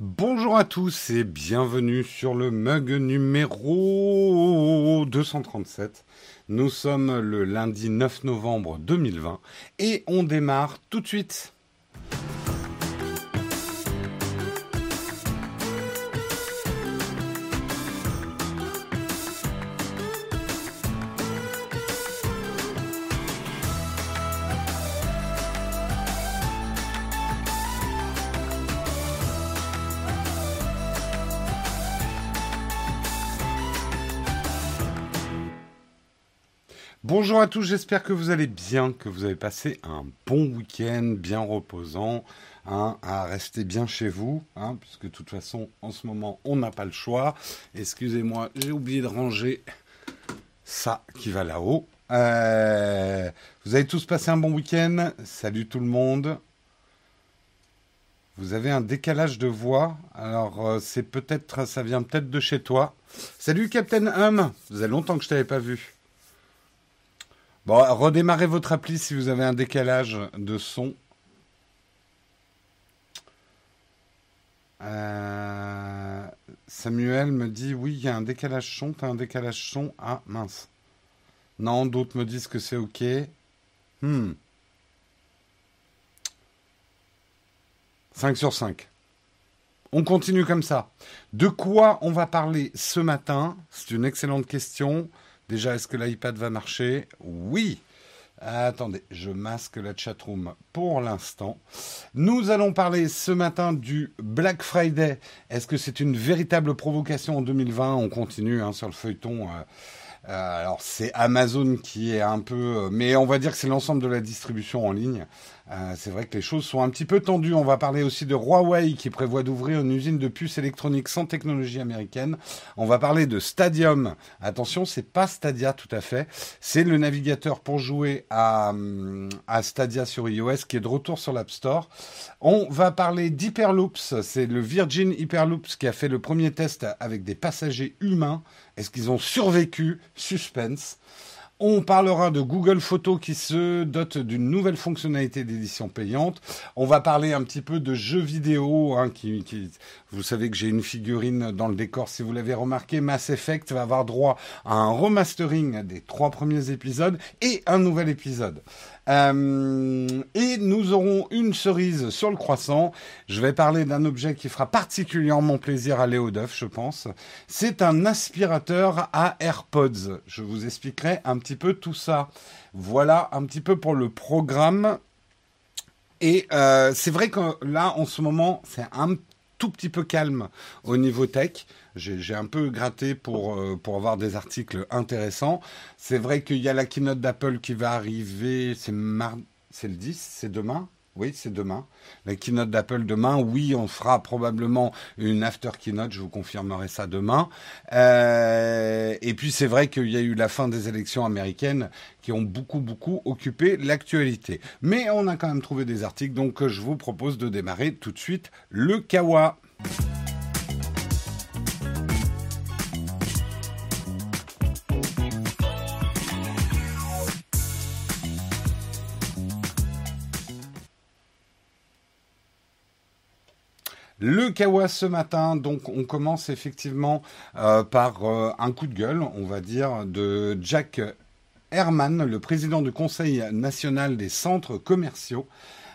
Bonjour à tous et bienvenue sur le mug numéro 237. Nous sommes le lundi 9 novembre 2020 et on démarre tout de suite. Bonjour à tous, j'espère que vous allez bien, que vous avez passé un bon week-end bien reposant, hein, à rester bien chez vous, hein, puisque de toute façon, en ce moment, on n'a pas le choix. Excusez-moi, j'ai oublié de ranger ça qui va là-haut. Euh, vous avez tous passé un bon week-end? Salut tout le monde. Vous avez un décalage de voix, alors euh, c'est peut-être, ça vient peut-être de chez toi. Salut Captain Hum, ça faisait longtemps que je t'avais pas vu. Bon, redémarrez votre appli si vous avez un décalage de son. Euh, Samuel me dit oui, il y a un décalage son. T'as un décalage son? Ah mince. Non, d'autres me disent que c'est ok. Hmm. 5 sur 5. On continue comme ça. De quoi on va parler ce matin? C'est une excellente question. Déjà, est-ce que l'iPad va marcher? Oui. Attendez, je masque la chatroom pour l'instant. Nous allons parler ce matin du Black Friday. Est-ce que c'est une véritable provocation en 2020 On continue hein, sur le feuilleton. Euh, euh, alors c'est Amazon qui est un peu, euh, mais on va dire que c'est l'ensemble de la distribution en ligne. Euh, c'est vrai que les choses sont un petit peu tendues. On va parler aussi de Huawei qui prévoit d'ouvrir une usine de puces électroniques sans technologie américaine. On va parler de Stadium. Attention, c'est pas Stadia tout à fait. C'est le navigateur pour jouer à, à Stadia sur iOS qui est de retour sur l'App Store. On va parler d'Hyperloops. C'est le Virgin Hyperloops qui a fait le premier test avec des passagers humains. Est-ce qu'ils ont survécu Suspense. On parlera de Google Photos qui se dote d'une nouvelle fonctionnalité d'édition payante. On va parler un petit peu de jeux vidéo. Hein, vous savez que j'ai une figurine dans le décor. Si vous l'avez remarqué, Mass Effect va avoir droit à un remastering des trois premiers épisodes et un nouvel épisode. Euh, et nous aurons une cerise sur le croissant. Je vais parler d'un objet qui fera particulièrement plaisir à Léo Duff, je pense. C'est un aspirateur à AirPods. Je vous expliquerai un petit peu tout ça. Voilà un petit peu pour le programme. Et euh, c'est vrai que là, en ce moment, c'est un tout petit peu calme au niveau tech. J'ai un peu gratté pour, euh, pour avoir des articles intéressants. C'est vrai qu'il y a la keynote d'Apple qui va arriver, c'est le 10, c'est demain? Oui, c'est demain. La keynote d'Apple demain. Oui, on fera probablement une after keynote. Je vous confirmerai ça demain. Euh, et puis c'est vrai qu'il y a eu la fin des élections américaines qui ont beaucoup beaucoup occupé l'actualité. Mais on a quand même trouvé des articles, donc je vous propose de démarrer tout de suite le Kawa. Le Kawa ce matin, donc on commence effectivement euh, par euh, un coup de gueule, on va dire, de Jack Herman, le président du Conseil national des centres commerciaux,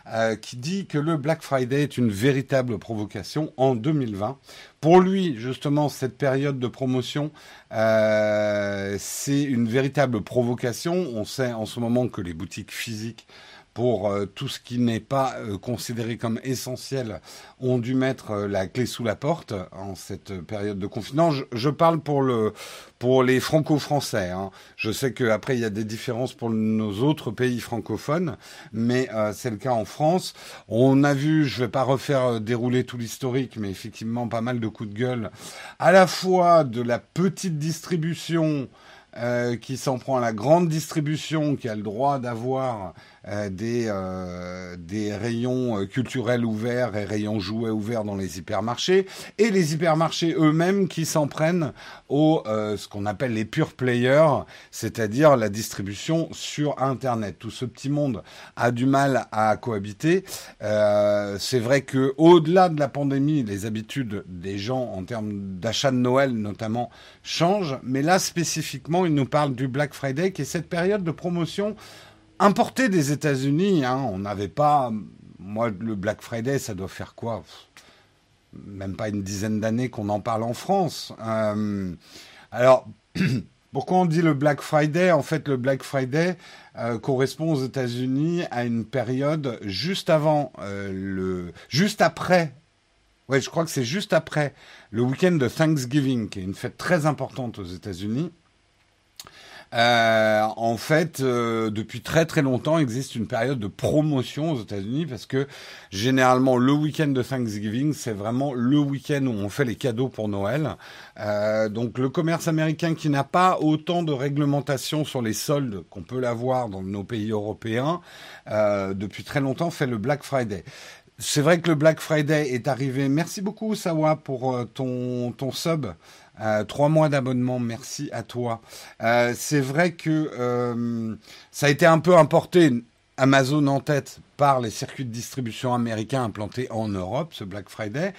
euh, qui dit que le Black Friday est une véritable provocation en 2020. Pour lui, justement, cette période de promotion, c'est une véritable provocation. On sait en ce moment que les boutiques physiques pour euh, tout ce qui n'est pas euh, considéré comme essentiel ont dû mettre euh, la clé sous la porte en cette période de confinement. Je, parle pour le pour les franco-français. Hein. Je sais qu'après il y a des différences pour nos autres pays francophones, mais c'est le cas en France. On a vu, je vais pas refaire dérouler tout l'historique, mais effectivement pas mal de coups de gueule, à la fois de la petite distribution. qui s'en prend à la grande distribution, qui a le droit d'avoir euh, des, euh, des rayons culturels ouverts et rayons jouets ouverts dans les hypermarchés, et les hypermarchés eux-mêmes qui s'en prennent aux ce qu'on appelle les pure players, c'est-à-dire la distribution sur Internet. Tout ce petit monde a du mal à cohabiter. C'est vrai que au-delà de la pandémie, les habitudes des gens en termes d'achat de Noël notamment changent, mais là spécifiquement, il nous parle du Black Friday, qui est cette période de promotion importée des États-Unis. Hein. On n'avait pas, moi, le Black Friday, ça doit faire quoi? Même pas une dizaine d'années qu'on en parle en France. Euh, alors, pourquoi on dit le Black Friday? En fait, le Black Friday euh, correspond aux États-Unis à une période juste avant euh, le, juste après. Ouais, je crois que c'est juste après le week-end de Thanksgiving, qui est une fête très importante aux États-Unis. Euh, en fait, euh, depuis très très longtemps, existe une période de promotion aux États-Unis parce que généralement le week-end de Thanksgiving, c'est vraiment le week-end où on fait les cadeaux pour Noël. Euh, donc le commerce américain qui n'a pas autant de réglementation sur les soldes qu'on peut l'avoir dans nos pays européens, depuis très longtemps fait le Black Friday. C'est vrai que le Black Friday est arrivé. Merci beaucoup Sawa pour ton, ton sub. Euh, trois mois d'abonnement, merci à toi. Euh, c'est vrai que euh, ça a été un peu importé, Amazon en tête, par les circuits de distribution américains implantés en Europe, ce Black Friday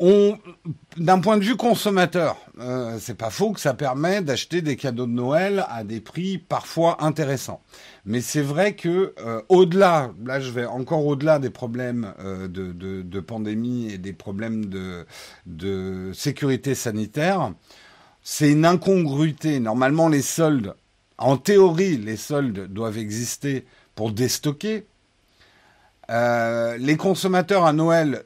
d'un point de vue consommateur, euh, c'est pas faux que ça permet d'acheter des cadeaux de Noël à des prix parfois intéressants. Mais c'est vrai que euh, au-delà, là je vais encore au-delà des problèmes euh, de, de, pandémie et des problèmes de, de sécurité sanitaire, c'est une incongruité. Normalement, les soldes, en théorie, les soldes doivent exister pour déstocker. les consommateurs à Noël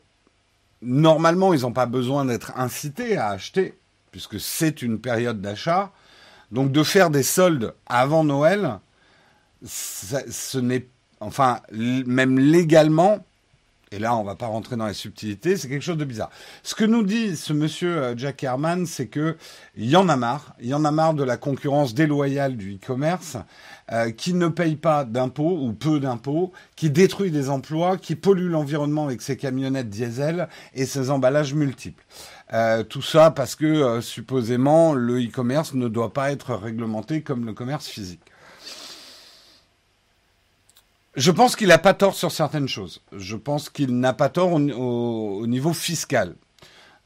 normalement, ils n'ont pas besoin d'être incités à acheter, puisque c'est une période d'achat. Donc de faire des soldes avant Noël, ce n'est, enfin, même légalement, et là, on va pas rentrer dans les subtilités, c'est quelque chose de bizarre. Ce que nous dit ce monsieur euh, Jack Herman, c'est que il y en a marre, il y en a marre de la concurrence déloyale du e-commerce, euh, qui ne paye pas d'impôts ou peu d'impôts, qui détruit des emplois, qui pollue l'environnement avec ses camionnettes diesel et ses emballages multiples. Euh, tout ça parce que supposément le e-commerce ne doit pas être réglementé comme le commerce physique. Je pense qu'il n'a pas tort sur certaines choses. Je pense qu'il n'a pas tort au, niveau fiscal.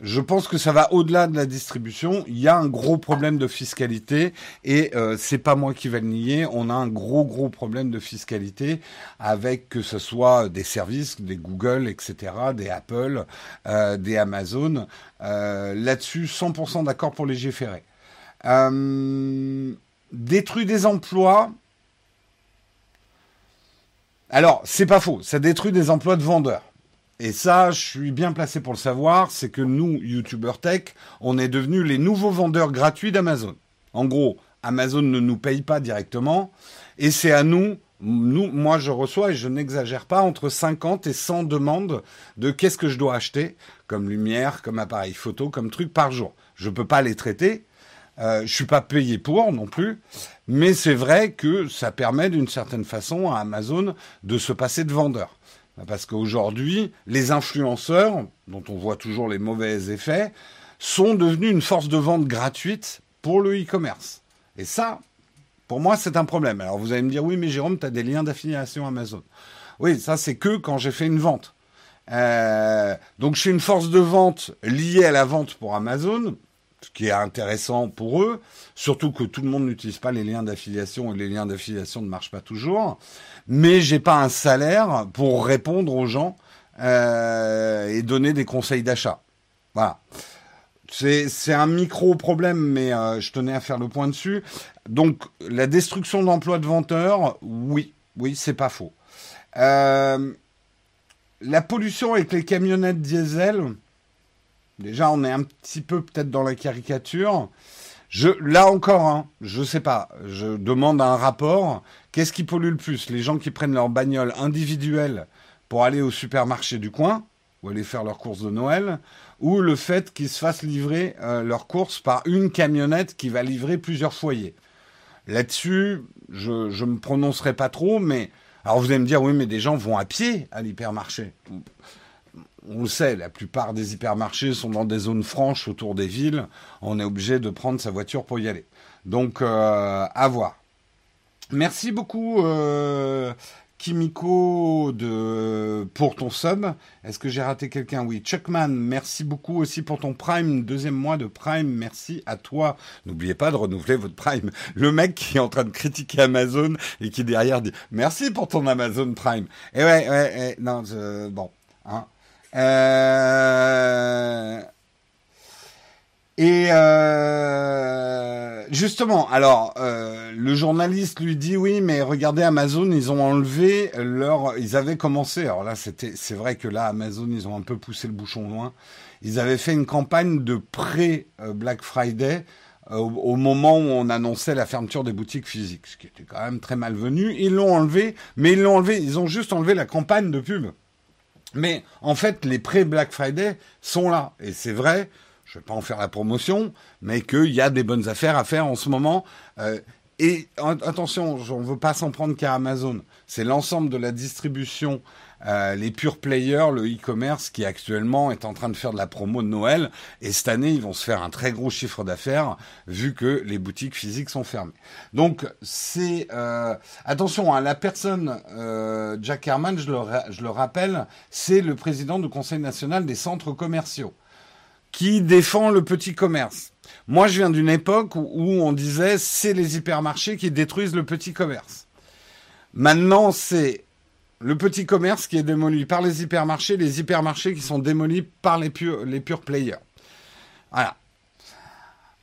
Je pense que ça va au-delà de la distribution. Il y a un gros problème de fiscalité et euh, c'est pas moi qui vais le nier. On a un gros gros problème de fiscalité avec que ce soit des services, des Google, etc., des Apple, euh, des Amazon. Euh, Là-dessus, 100% d'accord pour légiférer. Euh, détruit des emplois. Alors, c'est pas faux, ça détruit des emplois de vendeurs. Et ça, je suis bien placé pour le savoir, c'est que nous, YouTubers Tech, on est devenus les nouveaux vendeurs gratuits d'Amazon. En gros, Amazon ne nous paye pas directement, et c'est à nous, nous, moi je reçois, et je n'exagère pas, entre 50 et 100 demandes de qu'est-ce que je dois acheter, comme lumière, comme appareil photo, comme truc par jour. Je ne peux pas les traiter, euh, je suis pas payé pour non plus, mais c'est vrai que ça permet d'une certaine façon à Amazon de se passer de vendeur. Parce qu'aujourd'hui, les influenceurs, dont on voit toujours les mauvais effets, sont devenus une force de vente gratuite pour le e-commerce. Et ça, pour moi, c'est un problème. Alors vous allez me dire, oui, mais Jérôme, tu as des liens d'affiliation Amazon. Oui, ça, c'est que quand j'ai fait une vente. Euh, donc je suis une force de vente liée à la vente pour Amazon ce qui est intéressant pour eux, surtout que tout le monde n'utilise pas les liens d'affiliation et les liens d'affiliation ne marchent pas toujours. Mais j'ai pas un salaire pour répondre aux gens euh, et donner des conseils d'achat. Voilà. C'est un micro problème, mais euh, je tenais à faire le point dessus. Donc la destruction d'emplois de vendeurs, oui, oui, c'est pas faux. Euh, la pollution avec les camionnettes diesel, Déjà, on est un petit peu peut-être dans la caricature. Là encore, hein, je sais pas. Je demande un rapport. Qu'est-ce qui pollue le plus? Les gens qui prennent leur bagnole individuelle pour aller au supermarché du coin ou aller faire leurs courses de Noël, ou le fait qu'ils se fassent livrer euh, leurs courses par une camionnette qui va livrer plusieurs foyers? Là-dessus, je ne me prononcerai pas trop, mais alors vous allez me dire, oui, mais des gens vont à pied à l'hypermarché. On le sait, la plupart des hypermarchés sont dans des zones franches autour des villes. On est obligé de prendre sa voiture pour y aller. Donc, euh, à voir. Merci beaucoup, euh, Kimiko pour ton sub. Est-ce que j'ai raté quelqu'un? Oui. Chuckman, merci beaucoup aussi pour ton Prime, deuxième mois de Prime. Merci à toi. N'oubliez pas de renouveler votre Prime. Le mec qui est en train de critiquer Amazon et qui derrière dit merci pour ton Amazon Prime. Et ouais, ouais, non, bon, hein. Euh, et euh, justement, alors euh, le journaliste lui dit oui, mais regardez Amazon, ils ont enlevé leur, ils avaient commencé. Alors là, c'était, c'est vrai que là, Amazon, ils ont un peu poussé le bouchon loin. Ils avaient fait une campagne de pré Black Friday au, moment où on annonçait la fermeture des boutiques physiques, ce qui était quand même très malvenu. Ils l'ont enlevé, mais ils l'ont enlevé, ils ont juste enlevé la campagne de pub. Mais en fait, les pré-Black Friday sont là, et c'est vrai je ne vais pas en faire la promotion, mais qu'il y a des bonnes affaires à faire en ce moment. Euh, et attention, on ne veut pas s'en prendre qu'à Amazon. C'est l'ensemble de la distribution, euh, les pure players, le e-commerce qui actuellement est en train de faire de la promo de Noël. Et cette année, ils vont se faire un très gros chiffre d'affaires vu que les boutiques physiques sont fermées. Donc c'est euh, attention, à hein, la personne Jack Herman, je le, je le rappelle, c'est le président du Conseil national des centres commerciaux qui défend le petit commerce. Moi, je viens d'une époque où, on disait c'est les hypermarchés qui détruisent le petit commerce. Maintenant, c'est le petit commerce qui est démoli par les hypermarchés, les hypermarchés qui sont démolis par les pure, les pure players. Voilà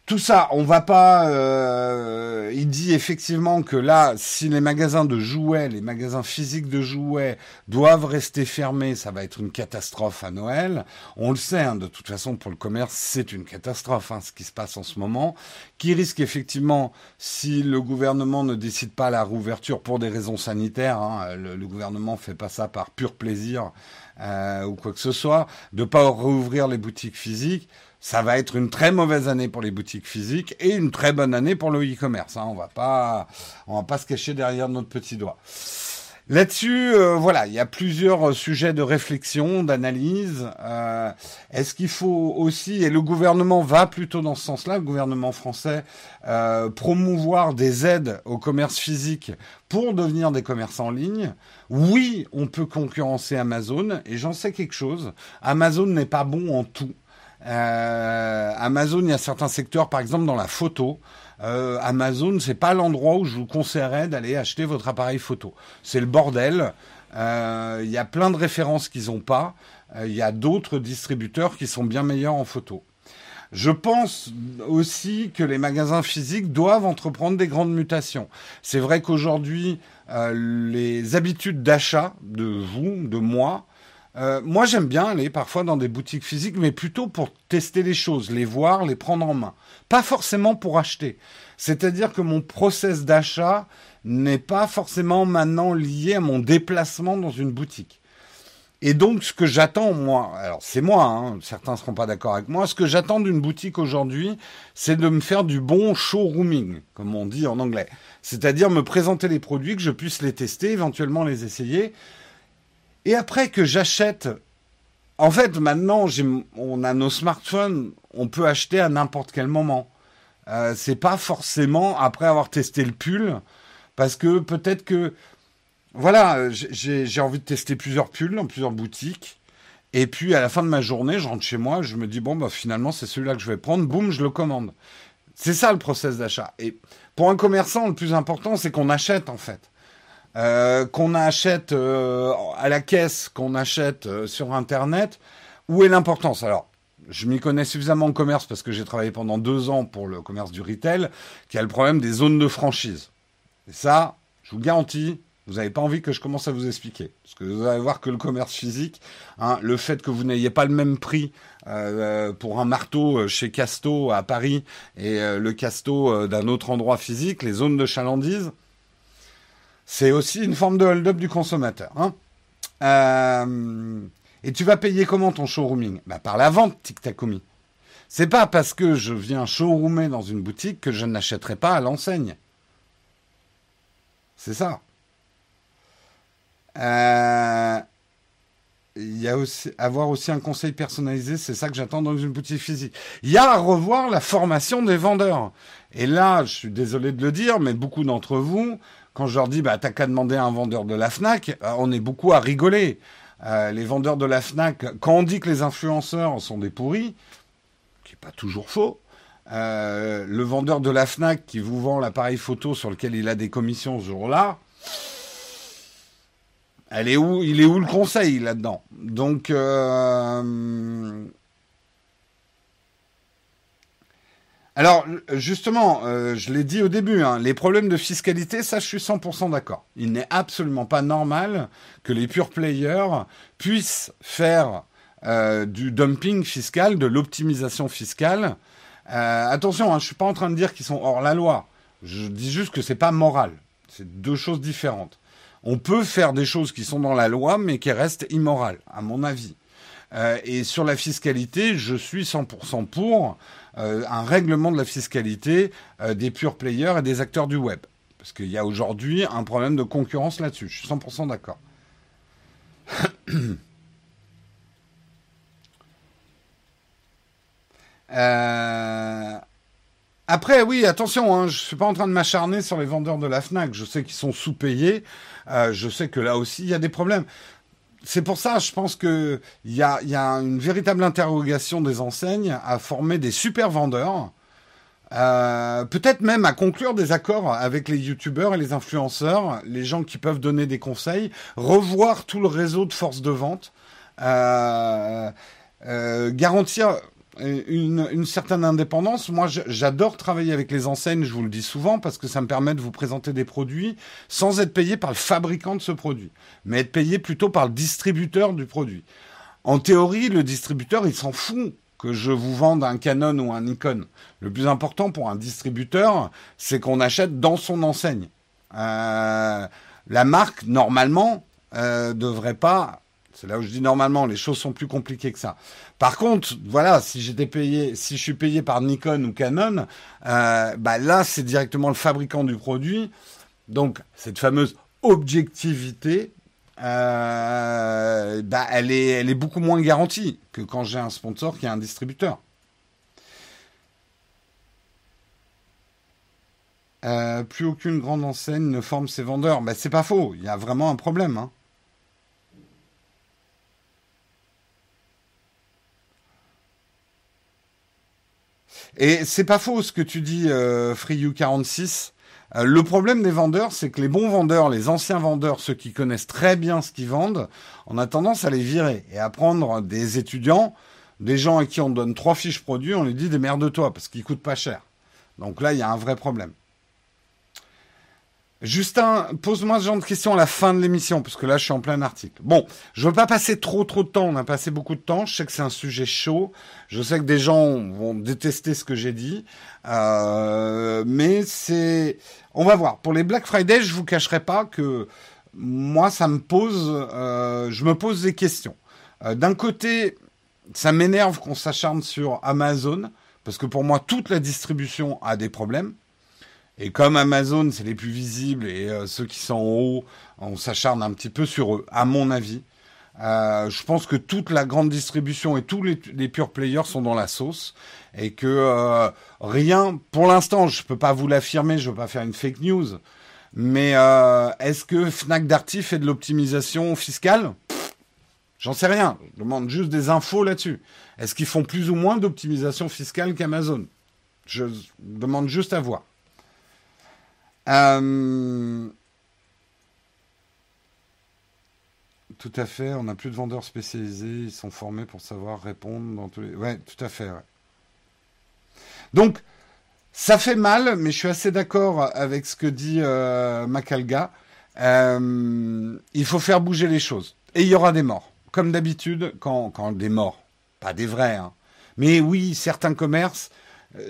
tout ça, on va pas. Euh, il dit effectivement que là, si les magasins de jouets, les magasins physiques de jouets doivent rester fermés, ça va être une catastrophe à Noël. On le sait, hein, de toute façon, pour le commerce, c'est une catastrophe, hein, ce qui se passe en ce moment, qui risque effectivement, si le gouvernement ne décide pas la réouverture pour des raisons sanitaires, hein, le, le, gouvernement fait pas ça par pur plaisir euh, ou quoi que ce soit, de pas rouvrir les boutiques physiques ça va être une très mauvaise année pour les boutiques physiques et une très bonne année pour le e-commerce. Hein. On va pas, on va pas se cacher derrière notre petit doigt. Là-dessus, euh, voilà, il y a plusieurs sujets de réflexion, d'analyse. Euh, est-ce qu'il faut aussi, et le gouvernement va plutôt dans ce sens-là, le gouvernement français, euh, promouvoir des aides au commerce physique pour devenir des commerçants en ligne? Oui, on peut concurrencer Amazon, et j'en sais quelque chose. Amazon n'est pas bon en tout. Euh, Amazon, il y a certains secteurs, par exemple dans la photo. Euh, Amazon, c'est pas l'endroit où je vous conseillerais d'aller acheter votre appareil photo. C'est le bordel. Euh, il y a plein de références qu'ils n'ont pas. Euh, il y a d'autres distributeurs qui sont bien meilleurs en photo. Je pense aussi que les magasins physiques doivent entreprendre des grandes mutations. C'est vrai qu'aujourd'hui, les habitudes d'achat de vous, de moi, euh, moi, j'aime bien aller parfois dans des boutiques physiques, mais plutôt pour tester les choses, les voir, les prendre en main. Pas forcément pour acheter. C'est-à-dire que mon process d'achat n'est pas forcément maintenant lié à mon déplacement dans une boutique. Et donc, ce que j'attends, moi, alors c'est moi, hein, certains ne seront pas d'accord avec moi, ce que j'attends d'une boutique aujourd'hui, c'est de me faire du bon showrooming, comme on dit en anglais. C'est-à-dire me présenter les produits, que je puisse les tester, éventuellement les essayer, et après que j'achète, en fait, maintenant, on a nos smartphones, on peut acheter à n'importe quel moment. Euh, c'est pas forcément après avoir testé le pull, parce que peut-être que, voilà, j'ai envie de tester plusieurs pulls dans plusieurs boutiques. Et puis à la fin de ma journée, je rentre chez moi, je me dis bon bah finalement c'est celui-là que je vais prendre, boum, je le commande. C'est ça le process d'achat. Et pour un commerçant, le plus important, c'est qu'on achète en fait. Euh, qu'on achète euh, à la caisse, qu'on achète euh, sur Internet, où est l'importance? Alors, je m'y connais suffisamment en commerce parce que j'ai travaillé pendant deux ans pour le commerce du retail, qui a le problème des zones de franchise. Et ça, je vous garantis, vous n'avez pas envie que je commence à vous expliquer. Parce que vous allez voir que le commerce physique, hein, le fait que vous n'ayez pas le même prix pour un marteau chez Casto à Paris et le Casto d'un autre endroit physique, les zones de chalandise, c'est aussi une forme de hold-up du consommateur. Hein. Euh, et tu vas payer comment ton showrooming? Bah, Par la vente, tic Ce C'est pas parce que je viens showroomer dans une boutique que je n'achèterai pas à l'enseigne. C'est ça. Euh, il y a aussi avoir aussi un conseil personnalisé, c'est ça que j'attends dans une boutique physique. Il y a à revoir la formation des vendeurs. Et là, je suis désolé de le dire, mais beaucoup d'entre vous, quand je leur dis, bah, t'as qu'à demander à un vendeur de la Fnac, euh, on est beaucoup à rigoler. Euh, les vendeurs de la Fnac, quand on dit que les influenceurs sont des pourris, qui n'est pas toujours faux, euh, le vendeur de la Fnac qui vous vend l'appareil photo sur lequel il a des commissions ce jour-là, il est où le conseil là-dedans? Donc, alors justement, euh, je l'ai dit au début, hein, les problèmes de fiscalité, ça, je suis 100% d'accord. Il n'est absolument pas normal que les pure players puissent faire du dumping fiscal, de l'optimisation fiscale euh, attention, hein, je suis pas en train de dire qu'ils sont hors la loi. Je dis juste que c'est pas moral. C'est deux choses différentes. On peut faire des choses qui sont dans la loi, mais qui restent immorales, à mon avis. Euh, et sur la fiscalité, je suis 100% pour euh, un règlement de la fiscalité des pure players et des acteurs du web. Parce qu'il y a aujourd'hui un problème de concurrence là-dessus. Je suis 100% d'accord. Euh, après, oui, attention, hein, je suis pas en train de m'acharner sur les vendeurs de la Fnac. Je sais qu'ils sont sous-payés. Euh, je sais que là aussi, il y a des problèmes. C'est pour ça, je pense qu'il y a, y a une véritable interrogation des enseignes à former des super vendeurs. Euh, peut-être même à conclure des accords avec les youtubeurs et les influenceurs, les gens qui peuvent donner des conseils, revoir tout le réseau de force de vente, euh, euh, garantir une, certaine indépendance. Moi, j'adore travailler avec les enseignes, je vous le dis souvent, parce que ça me permet de vous présenter des produits sans être payé par le fabricant de ce produit, mais être payé plutôt par le distributeur du produit. En théorie, le distributeur, il s'en fout que je vous vende un Canon ou un Nikon. Le plus important pour un distributeur, c'est qu'on achète dans son enseigne. Euh, la marque, normalement, euh, devrait pas c'est là où je dis normalement, les choses sont plus compliquées que ça. Par contre, voilà, si j'étais payé, si je suis payé par Nikon ou Canon, euh, bah là, c'est directement le fabricant du produit. Donc, cette fameuse objectivité, euh, bah, elle, est, beaucoup moins garantie que quand j'ai un sponsor qui est un distributeur. Euh, plus aucune grande enseigne ne forme ses vendeurs. Bah, c'est pas faux, il y a vraiment un problème. Hein. Et c'est pas faux ce que tu dis, euh, FreeU46. Euh, le problème des vendeurs, c'est que les bons vendeurs, les anciens vendeurs, ceux qui connaissent très bien ce qu'ils vendent, on a tendance à les virer et à prendre des étudiants, des gens à qui on donne trois fiches produits, on lui dit des de toi parce qu'ils coûtent pas cher. Donc là, il y a un vrai problème. Justin, pose-moi ce genre de questions à la fin de l'émission, parce que là, je suis en plein article. Bon, je veux pas passer trop trop de temps. On a passé beaucoup de temps. Je sais que c'est un sujet chaud. Je sais que des gens vont détester ce que j'ai dit, euh, mais c'est, on va voir. Pour les Black Friday, je vous cacherai pas que moi, ça me pose, euh, je me pose des questions. Euh, d'un côté, ça m'énerve qu'on s'acharne sur Amazon, parce que pour moi, toute la distribution a des problèmes. Et comme Amazon, c'est les plus visibles et euh, ceux qui sont en haut, on s'acharne un petit peu sur eux, à mon avis. Euh, je pense que toute la grande distribution et tous les, pure players sont dans la sauce et que euh, rien, pour l'instant, je peux pas vous l'affirmer, je veux pas faire une fake news, mais est-ce que Fnac Darty fait de l'optimisation fiscale? J'en sais rien. Je demande juste des infos là-dessus. Est-ce qu'ils font plus ou moins d'optimisation fiscale qu'Amazon? Je demande juste à voir. Euh, tout à fait, on n'a plus de vendeurs spécialisés, ils sont formés pour savoir répondre dans tous les... Ouais, tout à fait, Donc, ça fait mal, mais je suis assez d'accord avec ce que dit euh, Macalga. Euh, il faut faire bouger les choses. Et il y aura des morts. Comme d'habitude, quand, quand des morts, pas des vrais, hein. mais oui, certains commerces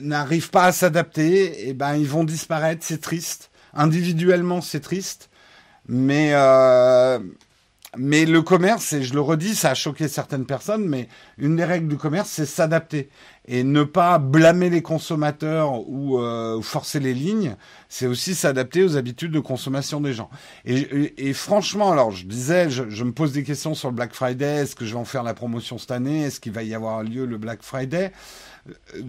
n'arrivent pas à s'adapter, et eh ben ils vont disparaître, c'est triste. Individuellement, c'est triste, mais euh, mais le commerce, et je le redis, ça a choqué certaines personnes, mais une des règles du commerce, c'est s'adapter et ne pas blâmer les consommateurs ou euh, forcer les lignes. C'est aussi s'adapter aux habitudes de consommation des gens. Et, franchement, alors je disais, je, je, me pose des questions sur le Black Friday. Est-ce que je vais en faire la promotion cette année? Est-ce qu'il va y avoir lieu le Black Friday?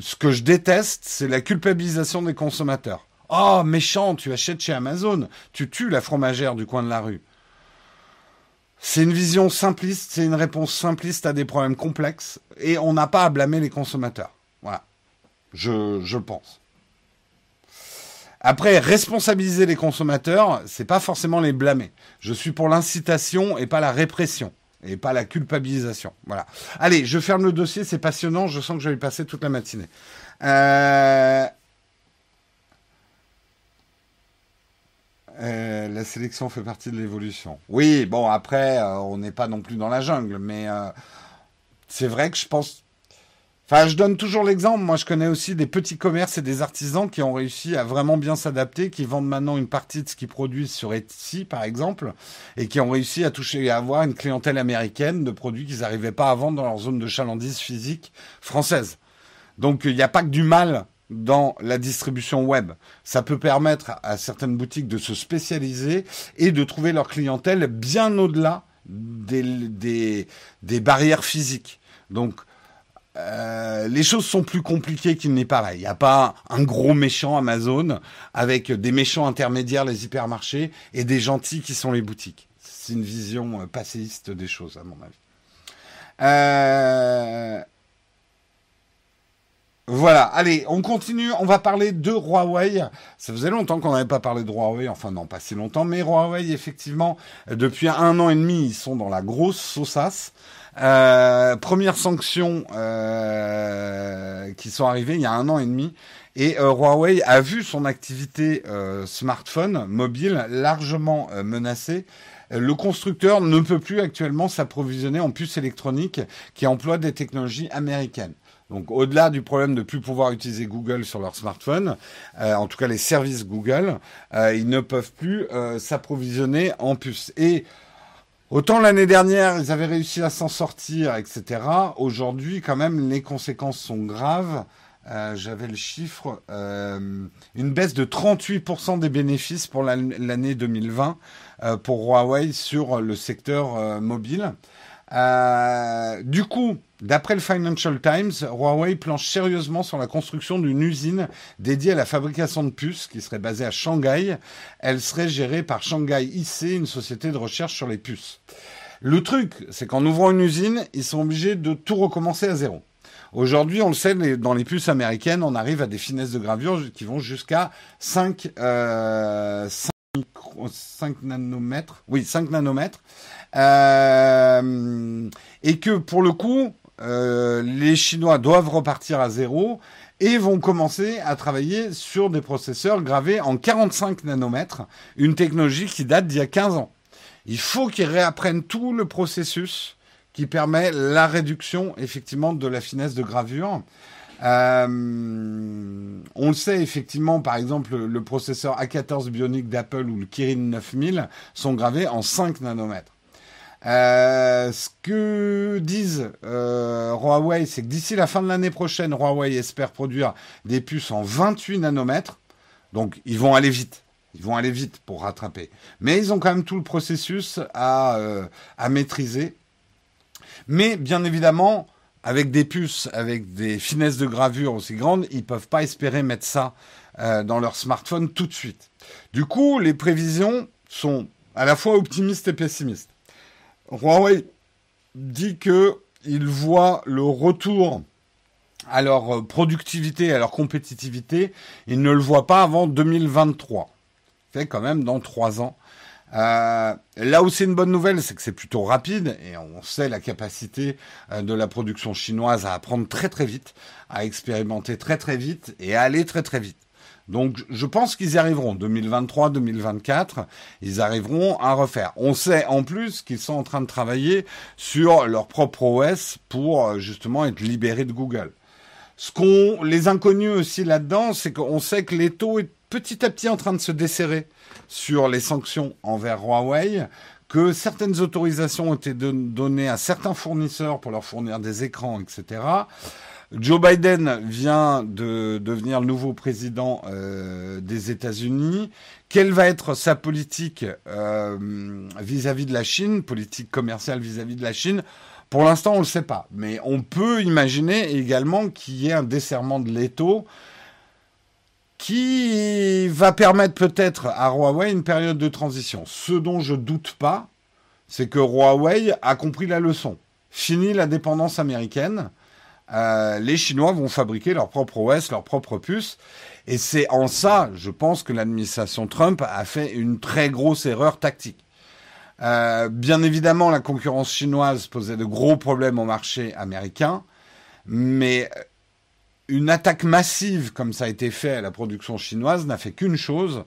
Ce que je déteste, c'est la culpabilisation des consommateurs. Oh, méchant, tu achètes chez Amazon, tu tues la fromagère du coin de la rue. C'est une vision simpliste, c'est une réponse simpliste à des problèmes complexes, et on n'a pas à blâmer les consommateurs. Voilà. Je, je pense. Après, responsabiliser les consommateurs, c'est pas forcément les blâmer. Je suis pour l'incitation et pas la répression. Et pas la culpabilisation. Voilà. Allez, je ferme le dossier, c'est passionnant, je sens que je vais passer toute la matinée. Euh, Euh, la sélection fait partie de l'évolution. Oui, bon, après, euh, on n'est pas non plus dans la jungle, mais c'est vrai que je pense. Enfin, je donne toujours l'exemple. Moi, je connais aussi des petits commerces et des artisans qui ont réussi à vraiment bien s'adapter, qui vendent maintenant une partie de ce qu'ils produisent sur Etsy, par exemple, et qui ont réussi à toucher et à avoir une clientèle américaine de produits qu'ils n'arrivaient pas à vendre dans leur zone de chalandise physique française. Donc, il n'y a pas que du mal dans la distribution web. Ça peut permettre à certaines boutiques de se spécialiser et de trouver leur clientèle bien au-delà des, des, barrières physiques. Donc, euh, les choses sont plus compliquées qu'il n'est pareil. Il n'y a pas un gros méchant Amazon avec des méchants intermédiaires, les hypermarchés, et des gentils qui sont les boutiques. C'est une vision euh, passéiste des choses, à mon avis. Euh, voilà, allez, on continue, on va parler de Huawei. Ça faisait longtemps qu'on n'avait pas parlé de Huawei, enfin non, pas si longtemps, mais Huawei, effectivement, depuis un an et demi, ils sont dans la grosse sausasse. Euh, première sanction euh, qui sont arrivées il y a un an et demi. Et euh, Huawei a vu son activité euh, smartphone mobile largement menacée. Le constructeur ne peut plus actuellement s'approvisionner en puces électroniques qui emploient des technologies américaines. Donc au-delà du problème de plus pouvoir utiliser Google sur leur smartphone, euh, en tout cas les services Google, euh, ils ne peuvent plus euh, s'approvisionner en puces. Et autant l'année dernière ils avaient réussi à s'en sortir, etc. Aujourd'hui quand même les conséquences sont graves. J'avais le chiffre, une baisse de 38% des bénéfices pour l'année 2020 pour Huawei sur le secteur mobile. Du coup, D'après le Financial Times, Huawei planche sérieusement sur la construction d'une usine dédiée à la fabrication de puces qui serait basée à Shanghai. Elle serait gérée par Shanghai IC, une société de recherche sur les puces. Le truc, c'est qu'en ouvrant une usine, ils sont obligés de tout recommencer à zéro. Aujourd'hui, on le sait, dans les puces américaines, on arrive à des finesses de gravure qui vont jusqu'à 5, 5, euh, nanomètres. Oui, 5 nanomètres. Euh, et que pour le coup, euh, les Chinois doivent repartir à zéro et vont commencer à travailler sur des processeurs gravés en 45 nanomètres, une technologie qui date d'il y a 15 ans. Il faut qu'ils réapprennent tout le processus qui permet la réduction effectivement de la finesse de gravure. Euh, on le sait effectivement, par exemple, le processeur A14 Bionic d'Apple ou le Kirin 9000 sont gravés en 5 nanomètres. Euh, ce que disent euh, Huawei, c'est que d'ici la fin de l'année prochaine, Huawei espère produire des puces en 28 nanomètres. Donc, ils vont aller vite. Ils vont aller vite pour rattraper. Mais ils ont quand même tout le processus à, à maîtriser. Mais bien évidemment, avec des puces, avec des finesses de gravure aussi grandes, ils ne peuvent pas espérer mettre ça euh, dans leur smartphone tout de suite. Du coup, les prévisions sont à la fois optimistes et pessimistes. Huawei dit qu'il voit le retour à leur productivité, à leur compétitivité, il ne le voit pas avant 2023. Fait quand même dans trois ans. Euh, là où c'est une bonne nouvelle, c'est que c'est plutôt rapide et on sait la capacité euh, de la production chinoise à apprendre très très vite, à expérimenter très très vite et à aller très très vite. Donc je pense qu'ils y arriveront. 2023, 2024, ils arriveront à refaire. On sait en plus qu'ils sont en train de travailler sur leur propre OS pour euh, justement être libérés de Google. Ce qu'on, les inconnus aussi là-dedans, c'est qu'on sait que l'étau est petit à petit en train de se desserrer sur les sanctions envers Huawei, que certaines autorisations ont été données à certains fournisseurs pour leur fournir des écrans, etc. Joe Biden vient de devenir le nouveau président euh, des États-Unis. Quelle va être sa politique euh, vis-à-vis de la Chine, politique commerciale vis-à-vis de la Chine? Pour l'instant, on ne le sait pas. Mais on peut imaginer également qu'il y ait un desserrement de l'étau qui va permettre peut-être à Huawei une période de transition. Ce dont je doute pas, c'est que Huawei a compris la leçon. Fini la dépendance américaine. Euh, les Chinois vont fabriquer leur propre OS, leur propre puce. Et c'est en ça, je pense, que l'administration Trump a fait une très grosse erreur tactique. Euh, bien évidemment, la concurrence chinoise posait de gros problèmes au marché américain, mais une attaque massive comme ça a été fait à la production chinoise n'a fait qu'une chose,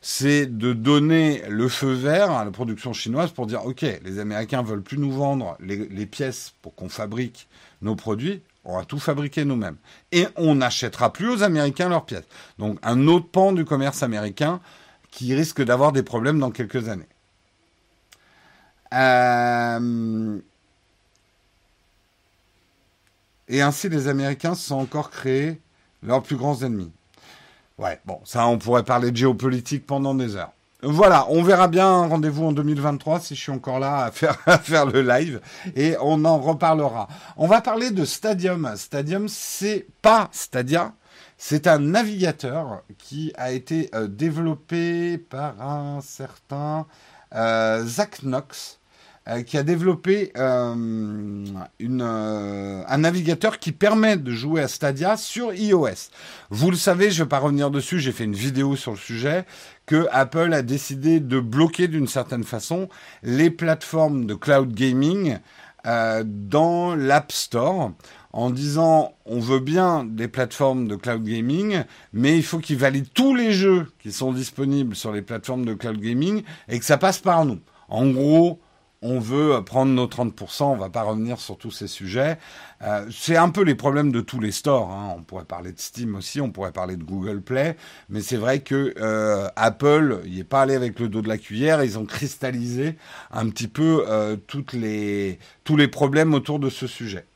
c'est de donner le feu vert à la production chinoise pour dire, OK, les Américains veulent plus nous vendre les, pièces pour qu'on fabrique nos produits, on va tout fabriquer nous-mêmes. Et on n'achètera plus aux Américains leurs pièces. Donc un autre pan du commerce américain qui risque d'avoir des problèmes dans quelques années. Euh, et ainsi, les Américains se sont encore créés leurs plus grands ennemis. Ouais, bon, ça, on pourrait parler de géopolitique pendant des heures. Voilà, on verra bien. Rendez-vous en 2023 si je suis encore là à faire, le live et on en reparlera. On va parler de Stadium. Stadium, c'est pas Stadia, c'est un navigateur qui a été euh, développé par un certain euh, Zach Knox. Euh, qui a développé euh, une, euh, un navigateur qui permet de jouer à Stadia sur iOS. Vous le savez, je ne vais pas revenir dessus, j'ai fait une vidéo sur le sujet, que Apple a décidé de bloquer d'une certaine façon les plateformes de cloud gaming dans l'App Store en disant on veut bien des plateformes de cloud gaming, mais il faut qu'ils valident tous les jeux qui sont disponibles sur les plateformes de cloud gaming et que ça passe par nous. En gros, on veut prendre nos 30%, on va pas revenir sur tous ces sujets. Euh, c'est un peu les problèmes de tous les stores. Hein. On pourrait parler de Steam aussi, on pourrait parler de Google Play, mais c'est vrai que euh, Apple, il est pas allé avec le dos de la cuillère. Ils ont cristallisé un petit peu euh, tous les problèmes autour de ce sujet.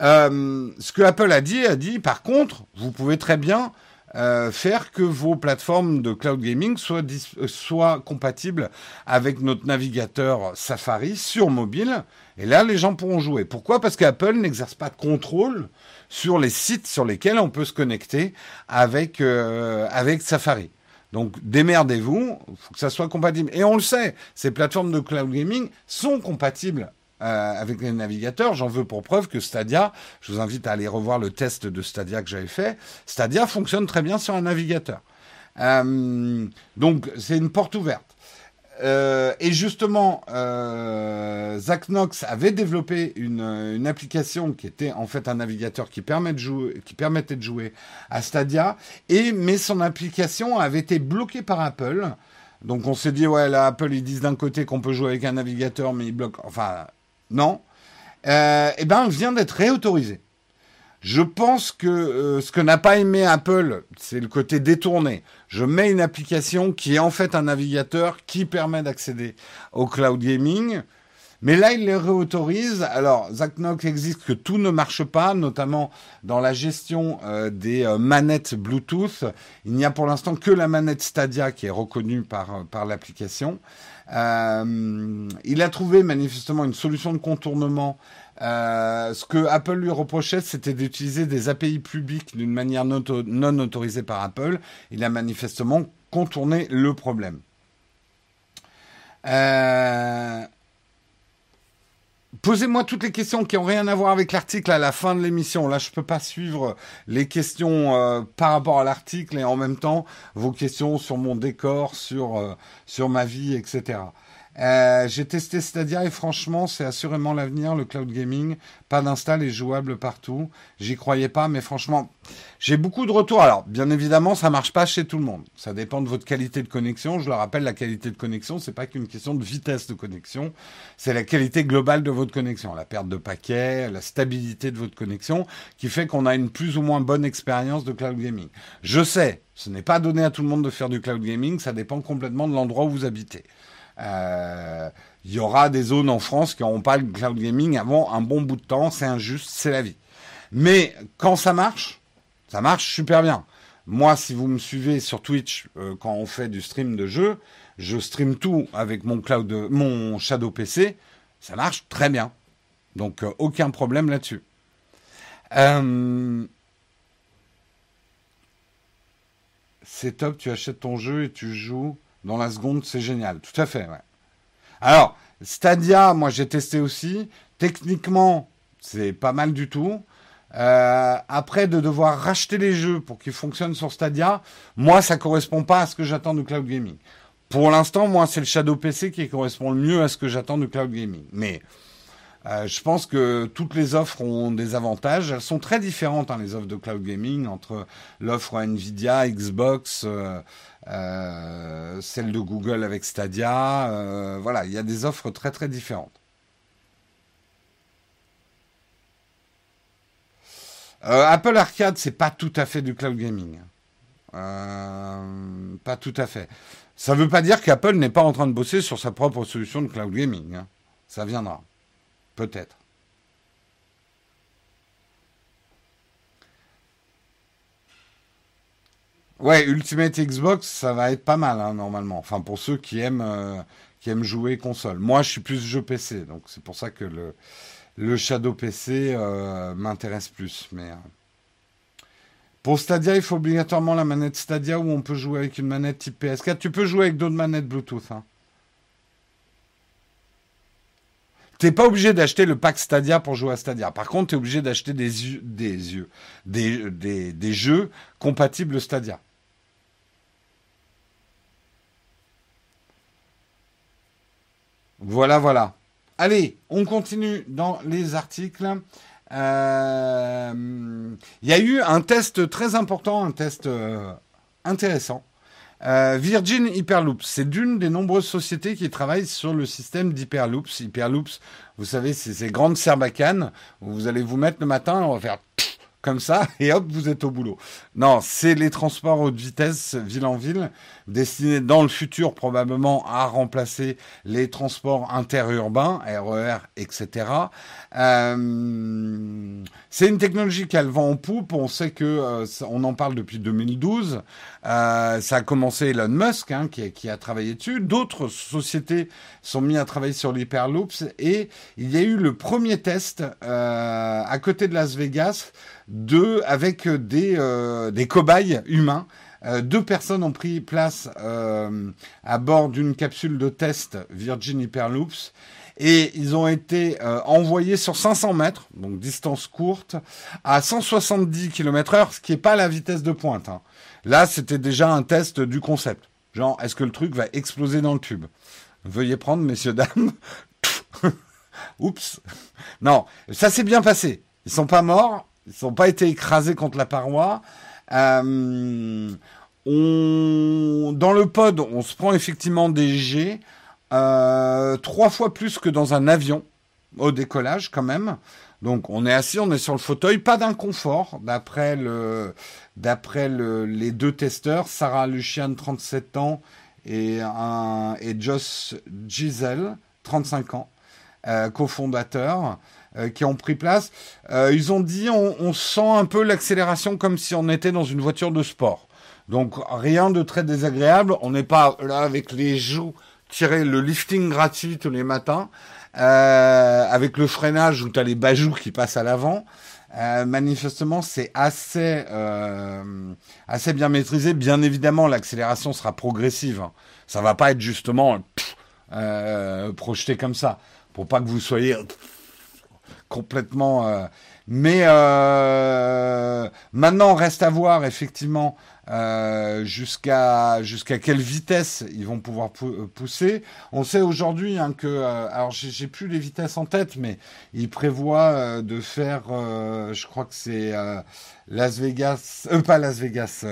ce que Apple a dit, a dit, par contre, vous pouvez très bien euh, faire que vos plateformes de cloud gaming soient, euh, soient compatibles avec notre navigateur Safari sur mobile. Et là, les gens pourront jouer. Pourquoi? Parce qu'Apple n'exerce pas de contrôle sur les sites sur lesquels on peut se connecter avec, euh, avec Safari. Donc démerdez-vous, faut que ça soit compatible. Et on le sait, ces plateformes de cloud gaming sont compatibles euh, avec les navigateurs. J'en veux pour preuve que Stadia, je vous invite à aller revoir le test de Stadia que j'avais fait, Stadia fonctionne très bien sur un navigateur. Euh, donc c'est une porte ouverte. Euh, et justement, Zach Knox avait développé une, une, application qui était en fait un navigateur qui, permet de jouer, qui permettait de jouer à Stadia, et, mais son application avait été bloquée par Apple. Donc on s'est dit, ouais, là, Apple, ils disent d'un côté qu'on peut jouer avec un navigateur, mais ils bloquent. Enfin, non, euh, eh ben, vient d'être réautorisé. Je pense que euh, ce que n'a pas aimé Apple, c'est le côté détourné. Je mets une application qui est en fait un navigateur qui permet d'accéder au cloud gaming. Mais là, il les réautorise. Alors, Zach existe que tout ne marche pas, notamment dans la gestion euh, des manettes Bluetooth. Il n'y a pour l'instant que la manette Stadia qui est reconnue par l'application. Euh, il a trouvé manifestement une solution de contournement. Euh, ce que Apple lui reprochait, c'était d'utiliser des API publiques d'une manière non autorisée par Apple. Il a manifestement contourné le problème. Euh, Posez-moi toutes les questions qui n'ont rien à voir avec l'article à la fin de l'émission. Là, je ne peux pas suivre les questions euh, par rapport à l'article et en même temps vos questions sur mon décor, sur, euh, sur ma vie, etc. Euh, j'ai testé Stadia et franchement, c'est assurément l'avenir, le cloud gaming. Pas d'install et jouable partout. J'y croyais pas, mais franchement, j'ai beaucoup de retours. Alors, bien évidemment, ça marche pas chez tout le monde. Ça dépend de votre qualité de connexion. Je le rappelle, la qualité de connexion, c'est pas qu'une question de vitesse de connexion. C'est la qualité globale de votre connexion. La perte de paquets, la stabilité de votre connexion, qui fait qu'on a une plus ou moins bonne expérience de cloud gaming. Je sais, ce n'est pas donné à tout le monde de faire du cloud gaming. Ça dépend complètement de l'endroit où vous habitez. Il euh, il y aura des zones en France qui n'auront pas le cloud gaming avant un bon bout de temps. C'est injuste, c'est la vie. Mais quand ça marche, ça marche super bien. Moi, si vous me suivez sur Twitch, euh, quand on fait du stream de jeu, je stream tout avec mon cloud, mon Shadow PC. Ça marche très bien. Donc, euh, aucun problème là-dessus. C'est top, tu achètes ton jeu et tu joues dans la seconde, c'est génial. Tout à fait. Alors, Stadia, moi j'ai testé aussi. Techniquement, c'est pas mal du tout. Euh, après, de devoir racheter les jeux pour qu'ils fonctionnent sur Stadia, moi, ça correspond pas à ce que j'attends du cloud gaming. Pour l'instant, moi, c'est le Shadow PC qui correspond le mieux à ce que j'attends du cloud gaming. Mais euh, je pense que toutes les offres ont des avantages. Elles sont très différentes, hein, les offres de cloud gaming, entre l'offre Nvidia, Xbox, euh, euh, celle de Google avec Stadia. voilà, il y a des offres très très différentes. Apple Arcade, c'est pas tout à fait du cloud gaming. pas tout à fait. Ça ne veut pas dire qu'Apple n'est pas en train de bosser sur sa propre solution de cloud gaming. Hein. Ça viendra. Peut-être. Ouais, Ultimate Xbox, ça va être pas mal hein, normalement. Enfin, pour ceux qui aiment, euh, qui aiment jouer console. Moi, je suis plus jeu PC, donc c'est pour ça que le, Shadow PC euh, m'intéresse plus. Mais euh, pour Stadia, il faut obligatoirement la manette Stadia où on peut jouer avec une manette type PS4. Tu peux jouer avec d'autres manettes Bluetooth. Hein. T'es pas obligé d'acheter le pack Stadia pour jouer à Stadia. Par contre, tu es obligé d'acheter des, des, des, des jeux compatibles Stadia. Voilà, voilà. Allez, on continue dans les articles. Euh, il y a eu un test très important, un test euh, intéressant euh, Virgin Hyperloops, c'est d'une des nombreuses sociétés qui travaillent sur le système d'Hyperloops. Hyperloops, vous savez, c'est ces grandes serbacanes où vous allez vous mettre le matin, on va faire ça, et hop, vous êtes au boulot. Non, c'est les transports haute vitesse, ville en ville, destinés dans le futur probablement à remplacer les transports interurbains, RER, etc. Euh, c'est une technologie qu'elle vend en poupe. On sait que euh, on en parle depuis 2012. Euh, ça a commencé Elon Musk hein, qui, qui, a travaillé dessus. D'autres sociétés sont mis à travailler sur l'hyperloops et il y a eu le premier test à côté de Las Vegas de avec des des cobayes humains. deux personnes ont pris place à bord d'une capsule de test Virgin Hyperloops et ils ont été euh, envoyés sur 500 mètres, donc distance courte, à 170 km heure, ce qui n'est pas la vitesse de pointe. Hein. Là, c'était déjà un test du concept. Genre, est-ce que le truc va exploser dans le tube? Veuillez prendre, messieurs, dames. Oups. Non, ça s'est bien passé. Ils sont pas morts, ils sont pas été écrasés contre la paroi. Euh. Dans le pod, on se prend effectivement des jets. Euh, trois fois plus que dans un avion au décollage quand même. Donc on est assis, on est sur le fauteuil, pas d'inconfort d'après le d'après le, les deux testeurs, Sarah Lucian 37 ans et un et Joss Giselle 35 ans, euh, cofondateurs euh, qui ont pris place. Euh, ils ont dit on, sent un peu l'accélération comme si on était dans une voiture de sport. Donc rien de très désagréable, on n'est pas là avec les joues tirer le lifting gratuit tous les matins, euh, avec le freinage où tu as les bajous qui passent à l'avant. Manifestement, c'est assez, assez bien maîtrisé. Bien évidemment, l'accélération sera progressive. Hein. Ça va pas être justement projeté comme ça, pour pas que vous soyez complètement. Euh, mais euh, maintenant, reste à voir effectivement euh, jusqu'à jusqu'à quelle vitesse ils vont pouvoir euh, pousser. On sait aujourd'hui hein, que, euh, alors j'ai plus les vitesses en tête, mais ils prévoient de faire, je crois que c'est Las Vegas, pas Las Vegas,